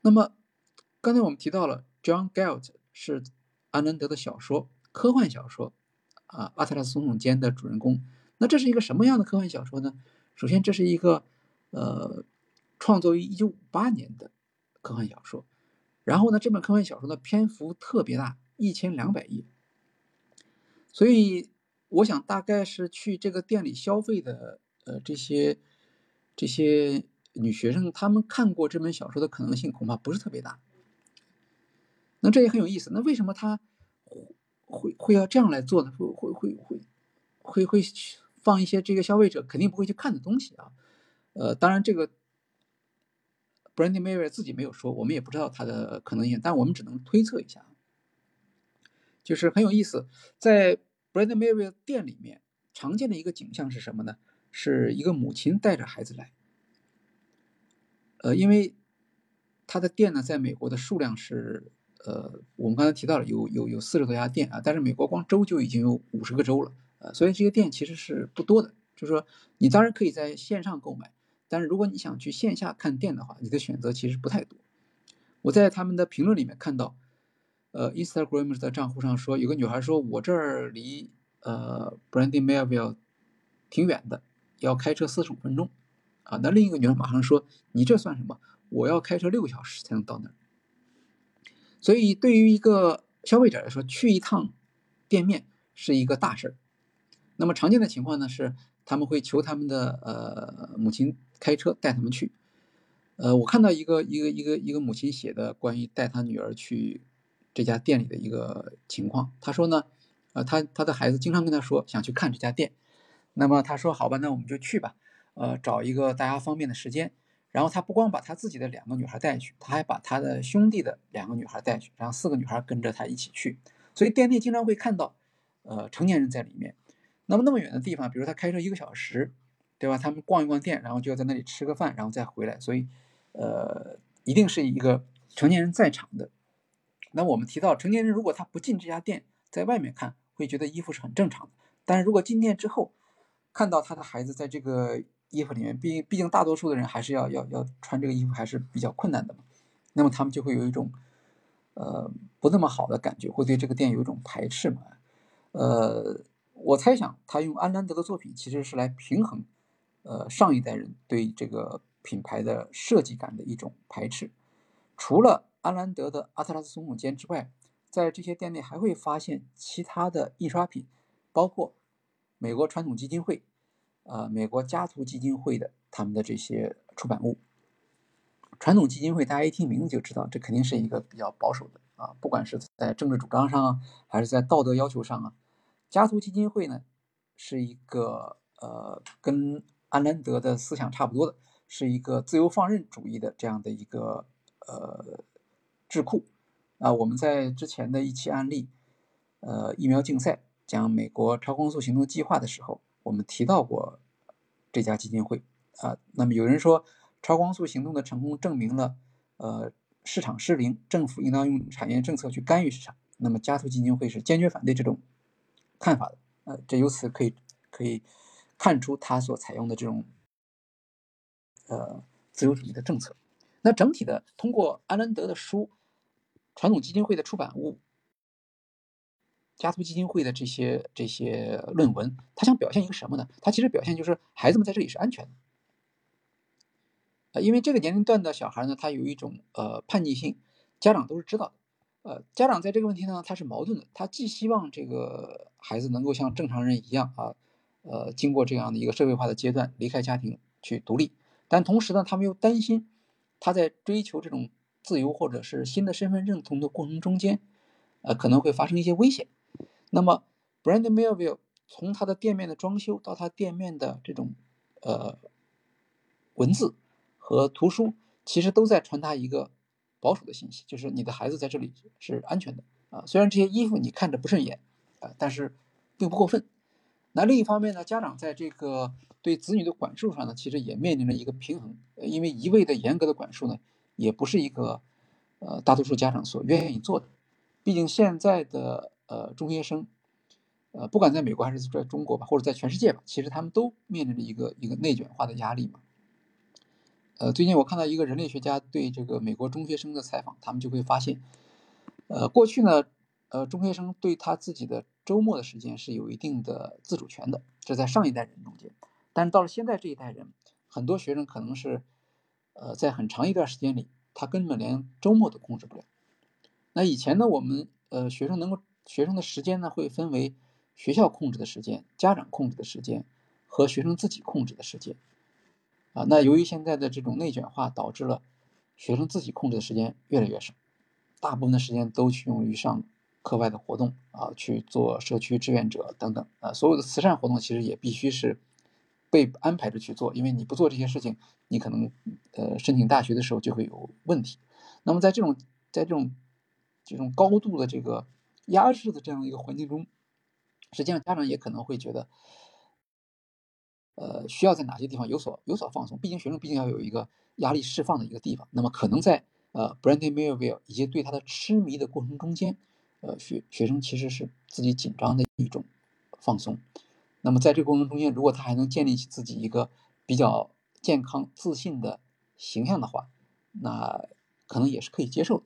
那么，刚才我们提到了 John Galt 是安南德的小说，科幻小说啊，《阿特拉斯总统间》的主人公。那这是一个什么样的科幻小说呢？首先，这是一个呃，创作于一九五八年的科幻小说。然后呢，这本科幻小说的篇幅特别大，一千两百页。所以，我想大概是去这个店里消费的，呃，这些这些女学生，她们看过这本小说的可能性恐怕不是特别大。那这也很有意思。那为什么他会会要这样来做呢？会会会会会会放一些这个消费者肯定不会去看的东西啊？呃，当然这个 Brandy Mary 自己没有说，我们也不知道它的可能性，但我们只能推测一下。就是很有意思，在 Brand Mary 店里面常见的一个景象是什么呢？是一个母亲带着孩子来。呃，因为它的店呢，在美国的数量是，呃，我们刚才提到了有有有四十多家店啊，但是美国光州就已经有五十个州了，呃，所以这些店其实是不多的。就是说，你当然可以在线上购买，但是如果你想去线下看店的话，你的选择其实不太多。我在他们的评论里面看到，呃，Instagram 的账户上说，有个女孩说，我这儿离呃 Brandy Melville 挺远的，要开车四十五分钟，啊，那另一个女孩马上说，你这算什么？我要开车六个小时才能到那儿。所以对于一个消费者来说，去一趟店面是一个大事儿。那么常见的情况呢是。他们会求他们的呃母亲开车带他们去，呃，我看到一个一个一个一个母亲写的关于带他女儿去这家店里的一个情况。他说呢，呃，他他的孩子经常跟他说想去看这家店，那么他说好吧，那我们就去吧，呃，找一个大家方便的时间。然后他不光把他自己的两个女孩带去，他还把他的兄弟的两个女孩带去，然后四个女孩跟着他一起去。所以店内经常会看到，呃，成年人在里面。那么那么远的地方，比如他开车一个小时，对吧？他们逛一逛店，然后就要在那里吃个饭，然后再回来，所以，呃，一定是一个成年人在场的。那我们提到成年人如果他不进这家店，在外面看会觉得衣服是很正常的，但是如果进店之后，看到他的孩子在这个衣服里面，毕毕竟大多数的人还是要要要穿这个衣服还是比较困难的嘛，那么他们就会有一种，呃，不那么好的感觉，会对这个店有一种排斥嘛，呃。我猜想，他用安兰德的作品其实是来平衡，呃，上一代人对这个品牌的设计感的一种排斥。除了安兰德的阿特拉斯总统间之外，在这些店内还会发现其他的印刷品，包括美国传统基金会、呃，美国家族基金会的他们的这些出版物。传统基金会，大家一听名字就知道，这肯定是一个比较保守的啊，不管是在政治主张上啊，还是在道德要求上啊。家族基金会呢，是一个呃，跟安兰德的思想差不多的，是一个自由放任主义的这样的一个呃智库啊。我们在之前的一期案例，呃，疫苗竞赛讲美国超光速行动计划的时候，我们提到过这家基金会啊。那么有人说，超光速行动的成功证明了呃市场失灵，政府应当用产业政策去干预市场。那么家族基金会是坚决反对这种。看法的，呃，这由此可以可以看出他所采用的这种呃自由主义的政策。那整体的通过安兰德的书、传统基金会的出版物、家族基金会的这些这些论文，他想表现一个什么呢？他其实表现就是孩子们在这里是安全的，呃，因为这个年龄段的小孩呢，他有一种呃叛逆性，家长都是知道的。呃，家长在这个问题呢，他是矛盾的。他既希望这个孩子能够像正常人一样啊，呃，经过这样的一个社会化的阶段，离开家庭去独立，但同时呢，他们又担心他在追求这种自由或者是新的身份认同的过程中间，呃，可能会发生一些危险。那么，Brand Melville 从他的店面的装修到他店面的这种呃文字和图书，其实都在传达一个。保守的信息就是你的孩子在这里是安全的啊，虽然这些衣服你看着不顺眼啊，但是并不过分。那另一方面呢，家长在这个对子女的管束上呢，其实也面临着一个平衡，因为一味的严格的管束呢，也不是一个呃大多数家长所愿意做的。毕竟现在的呃中学生，呃不管在美国还是在中国吧，或者在全世界吧，其实他们都面临着一个一个内卷化的压力嘛。呃，最近我看到一个人类学家对这个美国中学生的采访，他们就会发现，呃，过去呢，呃，中学生对他自己的周末的时间是有一定的自主权的，这在上一代人中间，但是到了现在这一代人，很多学生可能是，呃，在很长一段时间里，他根本连周末都控制不了。那以前呢，我们呃，学生能够学生的时间呢，会分为学校控制的时间、家长控制的时间和学生自己控制的时间。啊，那由于现在的这种内卷化，导致了学生自己控制的时间越来越少，大部分的时间都去用于上课外的活动啊，去做社区志愿者等等啊，所有的慈善活动其实也必须是被安排着去做，因为你不做这些事情，你可能呃申请大学的时候就会有问题。那么在这种在这种这种高度的这个压制的这样一个环境中，实际上家长也可能会觉得，呃，需要在哪些地方有所有所放松？毕竟学生毕竟要有一个压力释放的一个地方。那么可能在呃 Brandon Melville 以及对他的痴迷的过程中间，呃，学学生其实是自己紧张的一种放松。那么在这个过程中间，如果他还能建立起自己一个比较健康自信的形象的话，那可能也是可以接受的。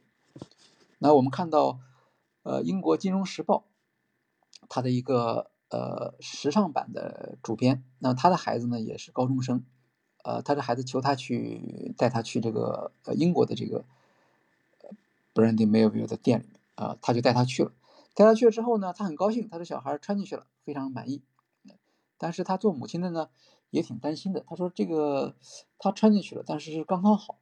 那我们看到，呃，英国金融时报，它的一个。呃，时尚版的主编，那他的孩子呢也是高中生，呃，他的孩子求他去带他去这个呃英国的这个 Brandy Melville 的店里啊，他就带他去了。带他去了之后呢，他很高兴，他的小孩穿进去了，非常满意。但是他做母亲的呢也挺担心的，他说这个他穿进去了，但是是刚刚好，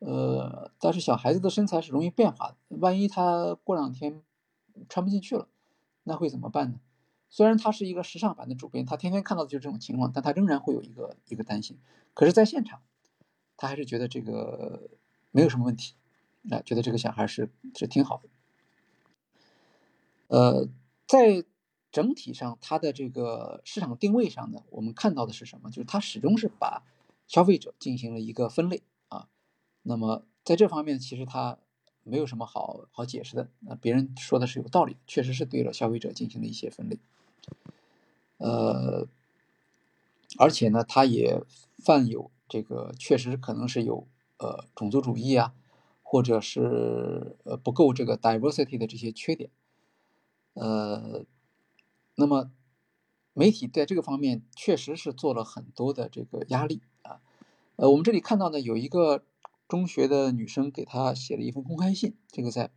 呃，但是小孩子的身材是容易变化的，万一他过两天穿不进去了，那会怎么办呢？虽然他是一个时尚版的主编，他天天看到的就是这种情况，但他仍然会有一个一个担心。可是，在现场，他还是觉得这个没有什么问题，啊，觉得这个小孩是是挺好的。呃，在整体上，它的这个市场定位上呢，我们看到的是什么？就是它始终是把消费者进行了一个分类啊。那么在这方面，其实它没有什么好好解释的。那别人说的是有道理，确实是对了消费者进行了一些分类。呃，而且呢，他也犯有这个，确实可能是有呃种族主义啊，或者是呃不够这个 diversity 的这些缺点。呃，那么媒体在这个方面确实是做了很多的这个压力啊。呃，我们这里看到呢，有一个中学的女生给他写了一封公开信，这个在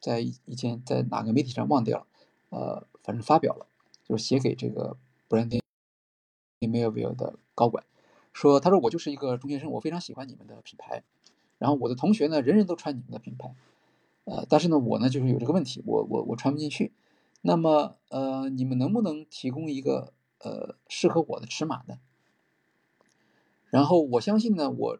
在以前在哪个媒体上忘掉了，呃，反正发表了。就是写给这个 Brandon Melville 的高管，说：“他说我就是一个中学生，我非常喜欢你们的品牌，然后我的同学呢，人人都穿你们的品牌，呃，但是呢，我呢就是有这个问题，我我我穿不进去。那么，呃，你们能不能提供一个呃适合我的尺码呢？然后我相信呢，我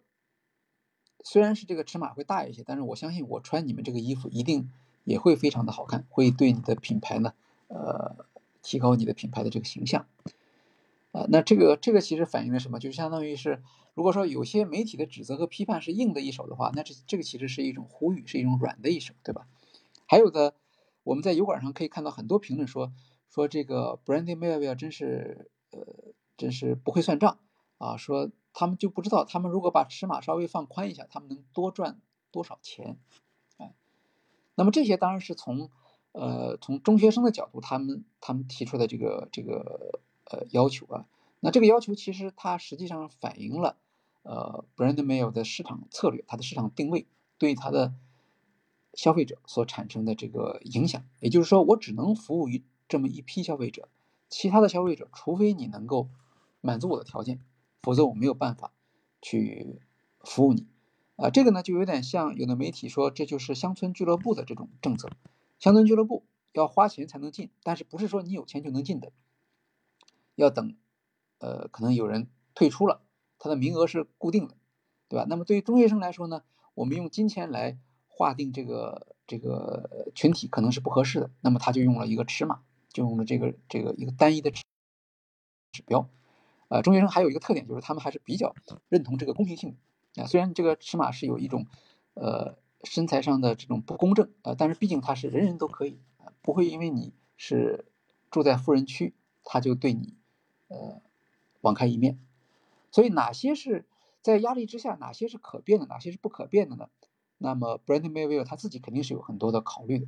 虽然是这个尺码会大一些，但是我相信我穿你们这个衣服一定也会非常的好看，会对你的品牌呢，呃。”提高你的品牌的这个形象，啊，那这个这个其实反映了什么？就相当于是，如果说有些媒体的指责和批判是硬的一手的话，那这这个其实是一种呼吁，是一种软的一手，对吧？还有的，我们在油管上可以看到很多评论说说这个 Brandy m e l v i l l 真是呃真是不会算账啊，说他们就不知道，他们如果把尺码稍微放宽一下，他们能多赚多少钱？哎，那么这些当然是从。呃，从中学生的角度，他们他们提出的这个这个呃要求啊，那这个要求其实它实际上反映了呃 Brand Mail 的市场策略，它的市场定位对它的消费者所产生的这个影响。也就是说，我只能服务于这么一批消费者，其他的消费者，除非你能够满足我的条件，否则我没有办法去服务你。啊，这个呢就有点像有的媒体说这就是乡村俱乐部的这种政策。乡村俱乐部要花钱才能进，但是不是说你有钱就能进的，要等，呃，可能有人退出了，他的名额是固定的，对吧？那么对于中学生来说呢，我们用金钱来划定这个这个群体可能是不合适的，那么他就用了一个尺码，就用了这个这个一个单一的指指标，呃，中学生还有一个特点就是他们还是比较认同这个公平性的啊，虽然这个尺码是有一种，呃。身材上的这种不公正啊，但是毕竟他是人人都可以，不会因为你是住在富人区，他就对你呃网开一面。所以哪些是在压力之下，哪些是可变的，哪些是不可变的呢？那么 Brand Melville 他自己肯定是有很多的考虑的。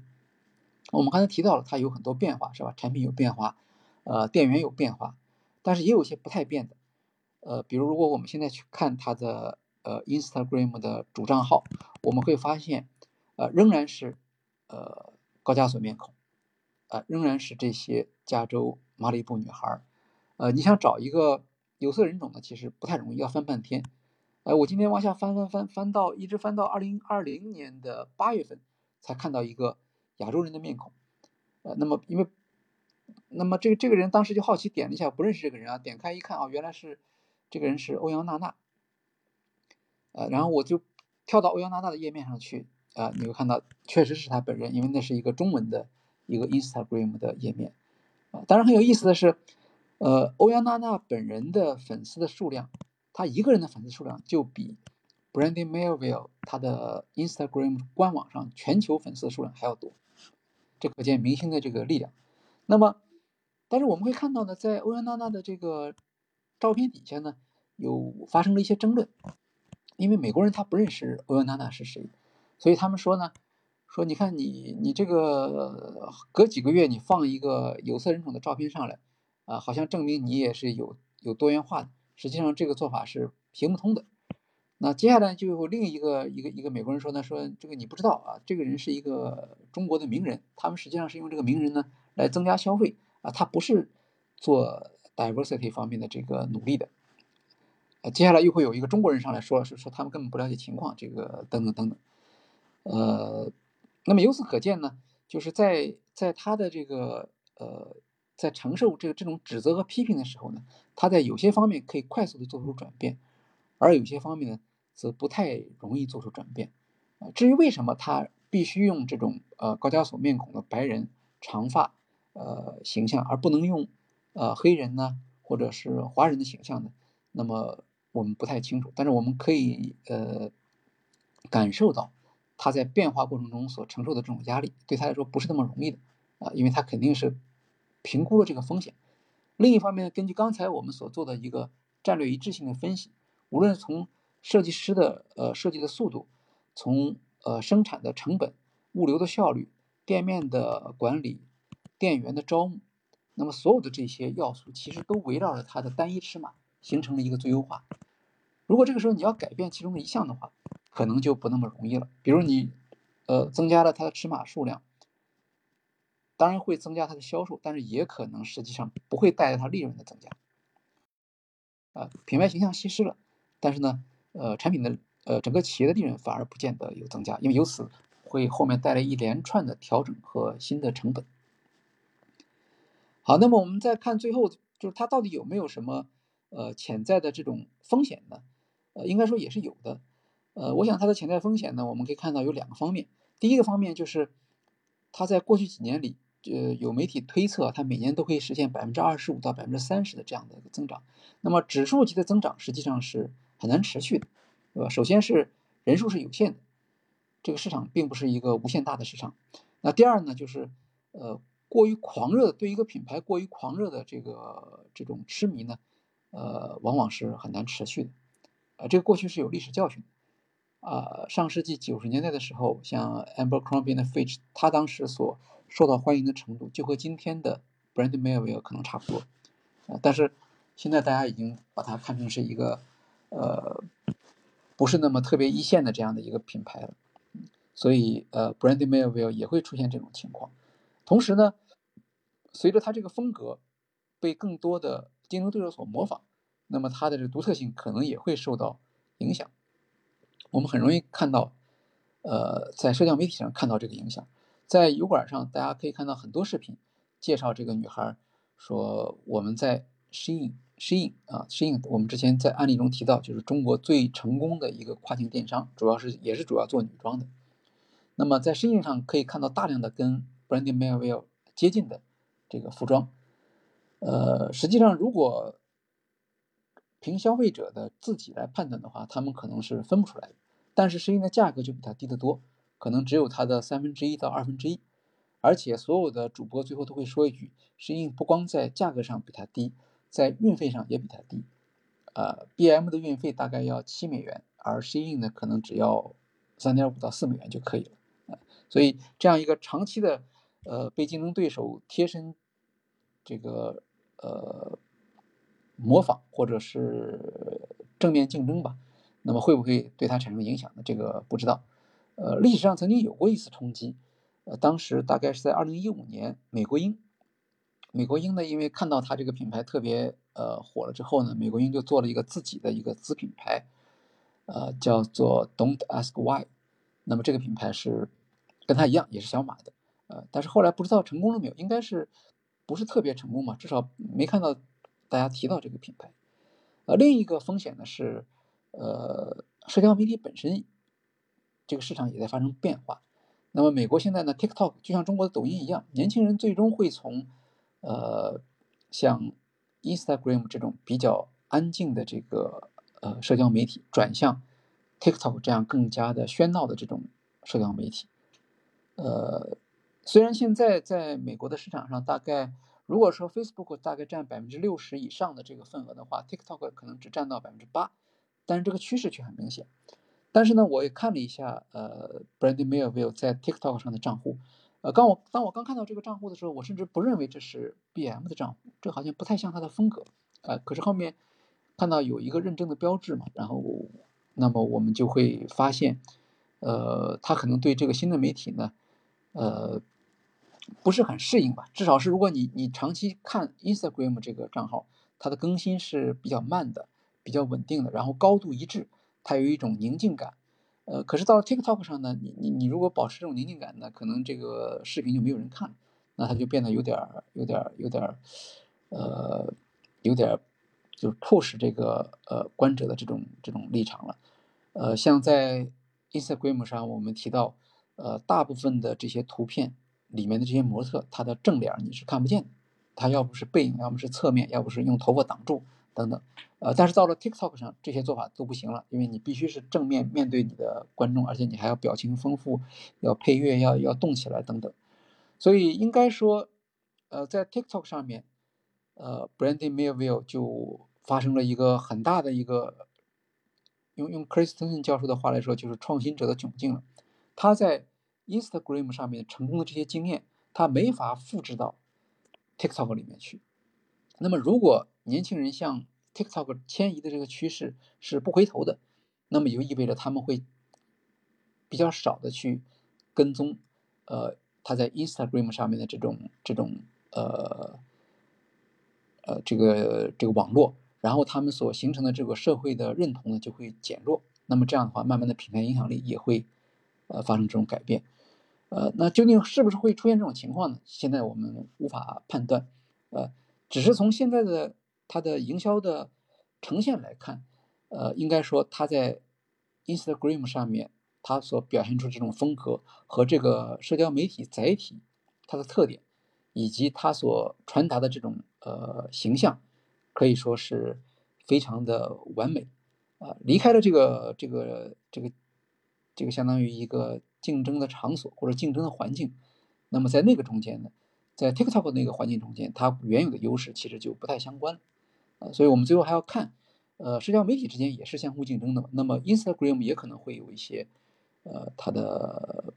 我们刚才提到了，它有很多变化，是吧？产品有变化，呃，店员有变化，但是也有一些不太变的。呃，比如如果我们现在去看它的。呃，Instagram 的主账号，我们会发现，呃，仍然是，呃，高加索面孔，呃，仍然是这些加州马里布女孩儿，呃，你想找一个有色人种呢，其实不太容易，要翻半天。哎，我今天往下翻翻翻翻到，一直翻到二零二零年的八月份，才看到一个亚洲人的面孔。呃，那么因为，那么这个这个人当时就好奇点了一下，不认识这个人啊，点开一看啊，原来是这个人是欧阳娜娜。呃，然后我就跳到欧阳娜娜的页面上去，啊，你会看到确实是他本人，因为那是一个中文的一个 Instagram 的页面，啊，当然很有意思的是，呃，欧阳娜娜本人的粉丝的数量，他一个人的粉丝数量就比 Brandy Melville 他的 Instagram 官网上全球粉丝数量还要多，这可见明星的这个力量。那么，但是我们会看到呢，在欧阳娜娜的这个照片底下呢，有发生了一些争论，因为美国人他不认识欧阳娜娜是谁，所以他们说呢，说你看你你这个隔几个月你放一个有色人种的照片上来。啊，好像证明你也是有有多元化的，实际上这个做法是行不通的。那接下来就有另一个一个一个美国人说呢，说这个你不知道啊，这个人是一个中国的名人，他们实际上是用这个名人呢来增加消费啊，他不是做 diversity 方面的这个努力的。呃，接下来又会有一个中国人上来说，是说他们根本不了解情况，这个等等等等。呃，那么由此可见呢，就是在在他的这个呃。在承受这个这种指责和批评的时候呢，他在有些方面可以快速的做出转变，而有些方面呢，则不太容易做出转变。啊，至于为什么他必须用这种呃高加索面孔的白人长发呃形象，而不能用呃黑人呢，或者是华人的形象呢？那么我们不太清楚，但是我们可以呃感受到他在变化过程中所承受的这种压力，对他来说不是那么容易的啊，因为他肯定是。评估了这个风险。另一方面，根据刚才我们所做的一个战略一致性的分析，无论从设计师的呃设计的速度，从呃生产的成本、物流的效率、店面的管理、店员的招募，那么所有的这些要素其实都围绕着它的单一尺码形成了一个最优化。如果这个时候你要改变其中的一项的话，可能就不那么容易了。比如你呃增加了它的尺码数量。当然会增加它的销售，但是也可能实际上不会带来它利润的增加。啊，品牌形象稀释了，但是呢，呃，产品的呃整个企业的利润反而不见得有增加，因为由此会后面带来一连串的调整和新的成本。好，那么我们再看最后，就是它到底有没有什么呃潜在的这种风险呢？呃，应该说也是有的。呃，我想它的潜在风险呢，我们可以看到有两个方面。第一个方面就是它在过去几年里。呃，有媒体推测，它每年都可以实现百分之二十五到百分之三十的这样的一个增长。那么指数级的增长实际上是很难持续的，对吧？首先是人数是有限的，这个市场并不是一个无限大的市场。那第二呢，就是呃，过于狂热对一个品牌过于狂热的这个这种痴迷呢，呃，往往是很难持续的。呃，这个过去是有历史教训。啊，上世纪九十年代的时候，像 Abercrombie and Fitch，他当时所受到欢迎的程度就和今天的 Brand Melville 可能差不多，但是现在大家已经把它看成是一个呃不是那么特别一线的这样的一个品牌了，所以呃 Brand Melville 也会出现这种情况。同时呢，随着它这个风格被更多的竞争对手所模仿，那么它的这个独特性可能也会受到影响。我们很容易看到，呃，在社交媒体上看到这个影响。在油管上，大家可以看到很多视频，介绍这个女孩说我们在 Shein，Shein 啊，Shein，我们之前在案例中提到，就是中国最成功的一个跨境电商，主要是也是主要做女装的。那么在 Shein 上可以看到大量的跟 Brandy Melville 接近的这个服装。呃，实际上如果凭消费者的自己来判断的话，他们可能是分不出来的。但是 Shein 的价格就比它低得多。可能只有它的三分之一到二分之一，而且所有的主播最后都会说一句：，适应不光在价格上比它低，在运费上也比它低。呃，B.M 的运费大概要七美元，而适应呢可能只要三点五到四美元就可以了。啊所以这样一个长期的呃被竞争对手贴身这个呃模仿或者是正面竞争吧，那么会不会对它产生影响呢？这个不知道。呃，历史上曾经有过一次冲击，呃，当时大概是在二零一五年，美国鹰，美国鹰呢，因为看到它这个品牌特别呃火了之后呢，美国鹰就做了一个自己的一个子品牌，呃，叫做 Don't Ask Why，那么这个品牌是跟它一样，也是小马的，呃，但是后来不知道成功了没有，应该是不是特别成功嘛，至少没看到大家提到这个品牌。呃，另一个风险呢是，呃，社交媒体本身。这个市场也在发生变化。那么，美国现在呢，TikTok 就像中国的抖音一样，年轻人最终会从，呃，像 Instagram 这种比较安静的这个呃社交媒体，转向 TikTok 这样更加的喧闹的这种社交媒体。呃，虽然现在在美国的市场上，大概如果说 Facebook 大概占百分之六十以上的这个份额的话，TikTok 可能只占到百分之八，但是这个趋势却很明显。但是呢，我也看了一下，呃，Brandy Melville 在 TikTok 上的账户，呃，刚我当我刚看到这个账户的时候，我甚至不认为这是 BM 的账户，这好像不太像他的风格，呃，可是后面看到有一个认证的标志嘛，然后那么我们就会发现，呃，他可能对这个新的媒体呢。呃，不是很适应吧？至少是如果你你长期看 Instagram 这个账号，它的更新是比较慢的，比较稳定的，然后高度一致，它有一种宁静感。呃，可是到了 TikTok 上呢，你你你如果保持这种宁静感呢，可能这个视频就没有人看，那它就变得有点儿有点儿有点儿，呃，有点就迫使这个呃观者的这种这种立场了。呃，像在 Instagram 上，我们提到。呃，大部分的这些图片里面的这些模特，他的正脸你是看不见的，他要不是背影，要么是侧面，要不是用头发挡住等等。呃，但是到了 TikTok 上，这些做法都不行了，因为你必须是正面面对你的观众，而且你还要表情丰富，要配乐，要要动起来等等。所以应该说，呃，在 TikTok 上面，呃，Brandy Melville 就发生了一个很大的一个，用用 Christensen 教授的话来说，就是创新者的窘境了。他在 Instagram 上面成功的这些经验，他没法复制到 TikTok 里面去。那么，如果年轻人向 TikTok 迁移的这个趋势是不回头的，那么也就意味着他们会比较少的去跟踪，呃，他在 Instagram 上面的这种这种呃呃这个这个网络，然后他们所形成的这个社会的认同呢就会减弱。那么这样的话，慢慢的品牌影响力也会。呃，发生这种改变，呃，那究竟是不是会出现这种情况呢？现在我们无法判断，呃，只是从现在的它的营销的呈现来看，呃，应该说它在 Instagram 上面它所表现出这种风格和这个社交媒体载体它的特点，以及它所传达的这种呃形象，可以说是非常的完美，啊，离开了这个这个这个。这个相当于一个竞争的场所或者竞争的环境，那么在那个中间呢，在 TikTok 那个环境中间，它原有的优势其实就不太相关，所以我们最后还要看，呃，社交媒体之间也是相互竞争的嘛。那么 Instagram 也可能会有一些，呃，它的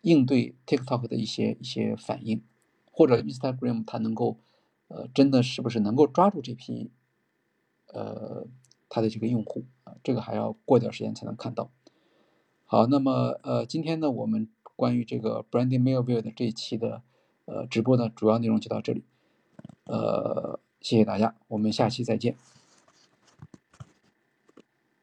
应对 TikTok 的一些一些反应，或者 Instagram 它能够，呃，真的是不是能够抓住这批，呃，它的这个用户啊，这个还要过一段时间才能看到。好，那么呃，今天呢，我们关于这个 Brandy Melville 的这一期的呃直播呢，主要内容就到这里，呃，谢谢大家，我们下期再见。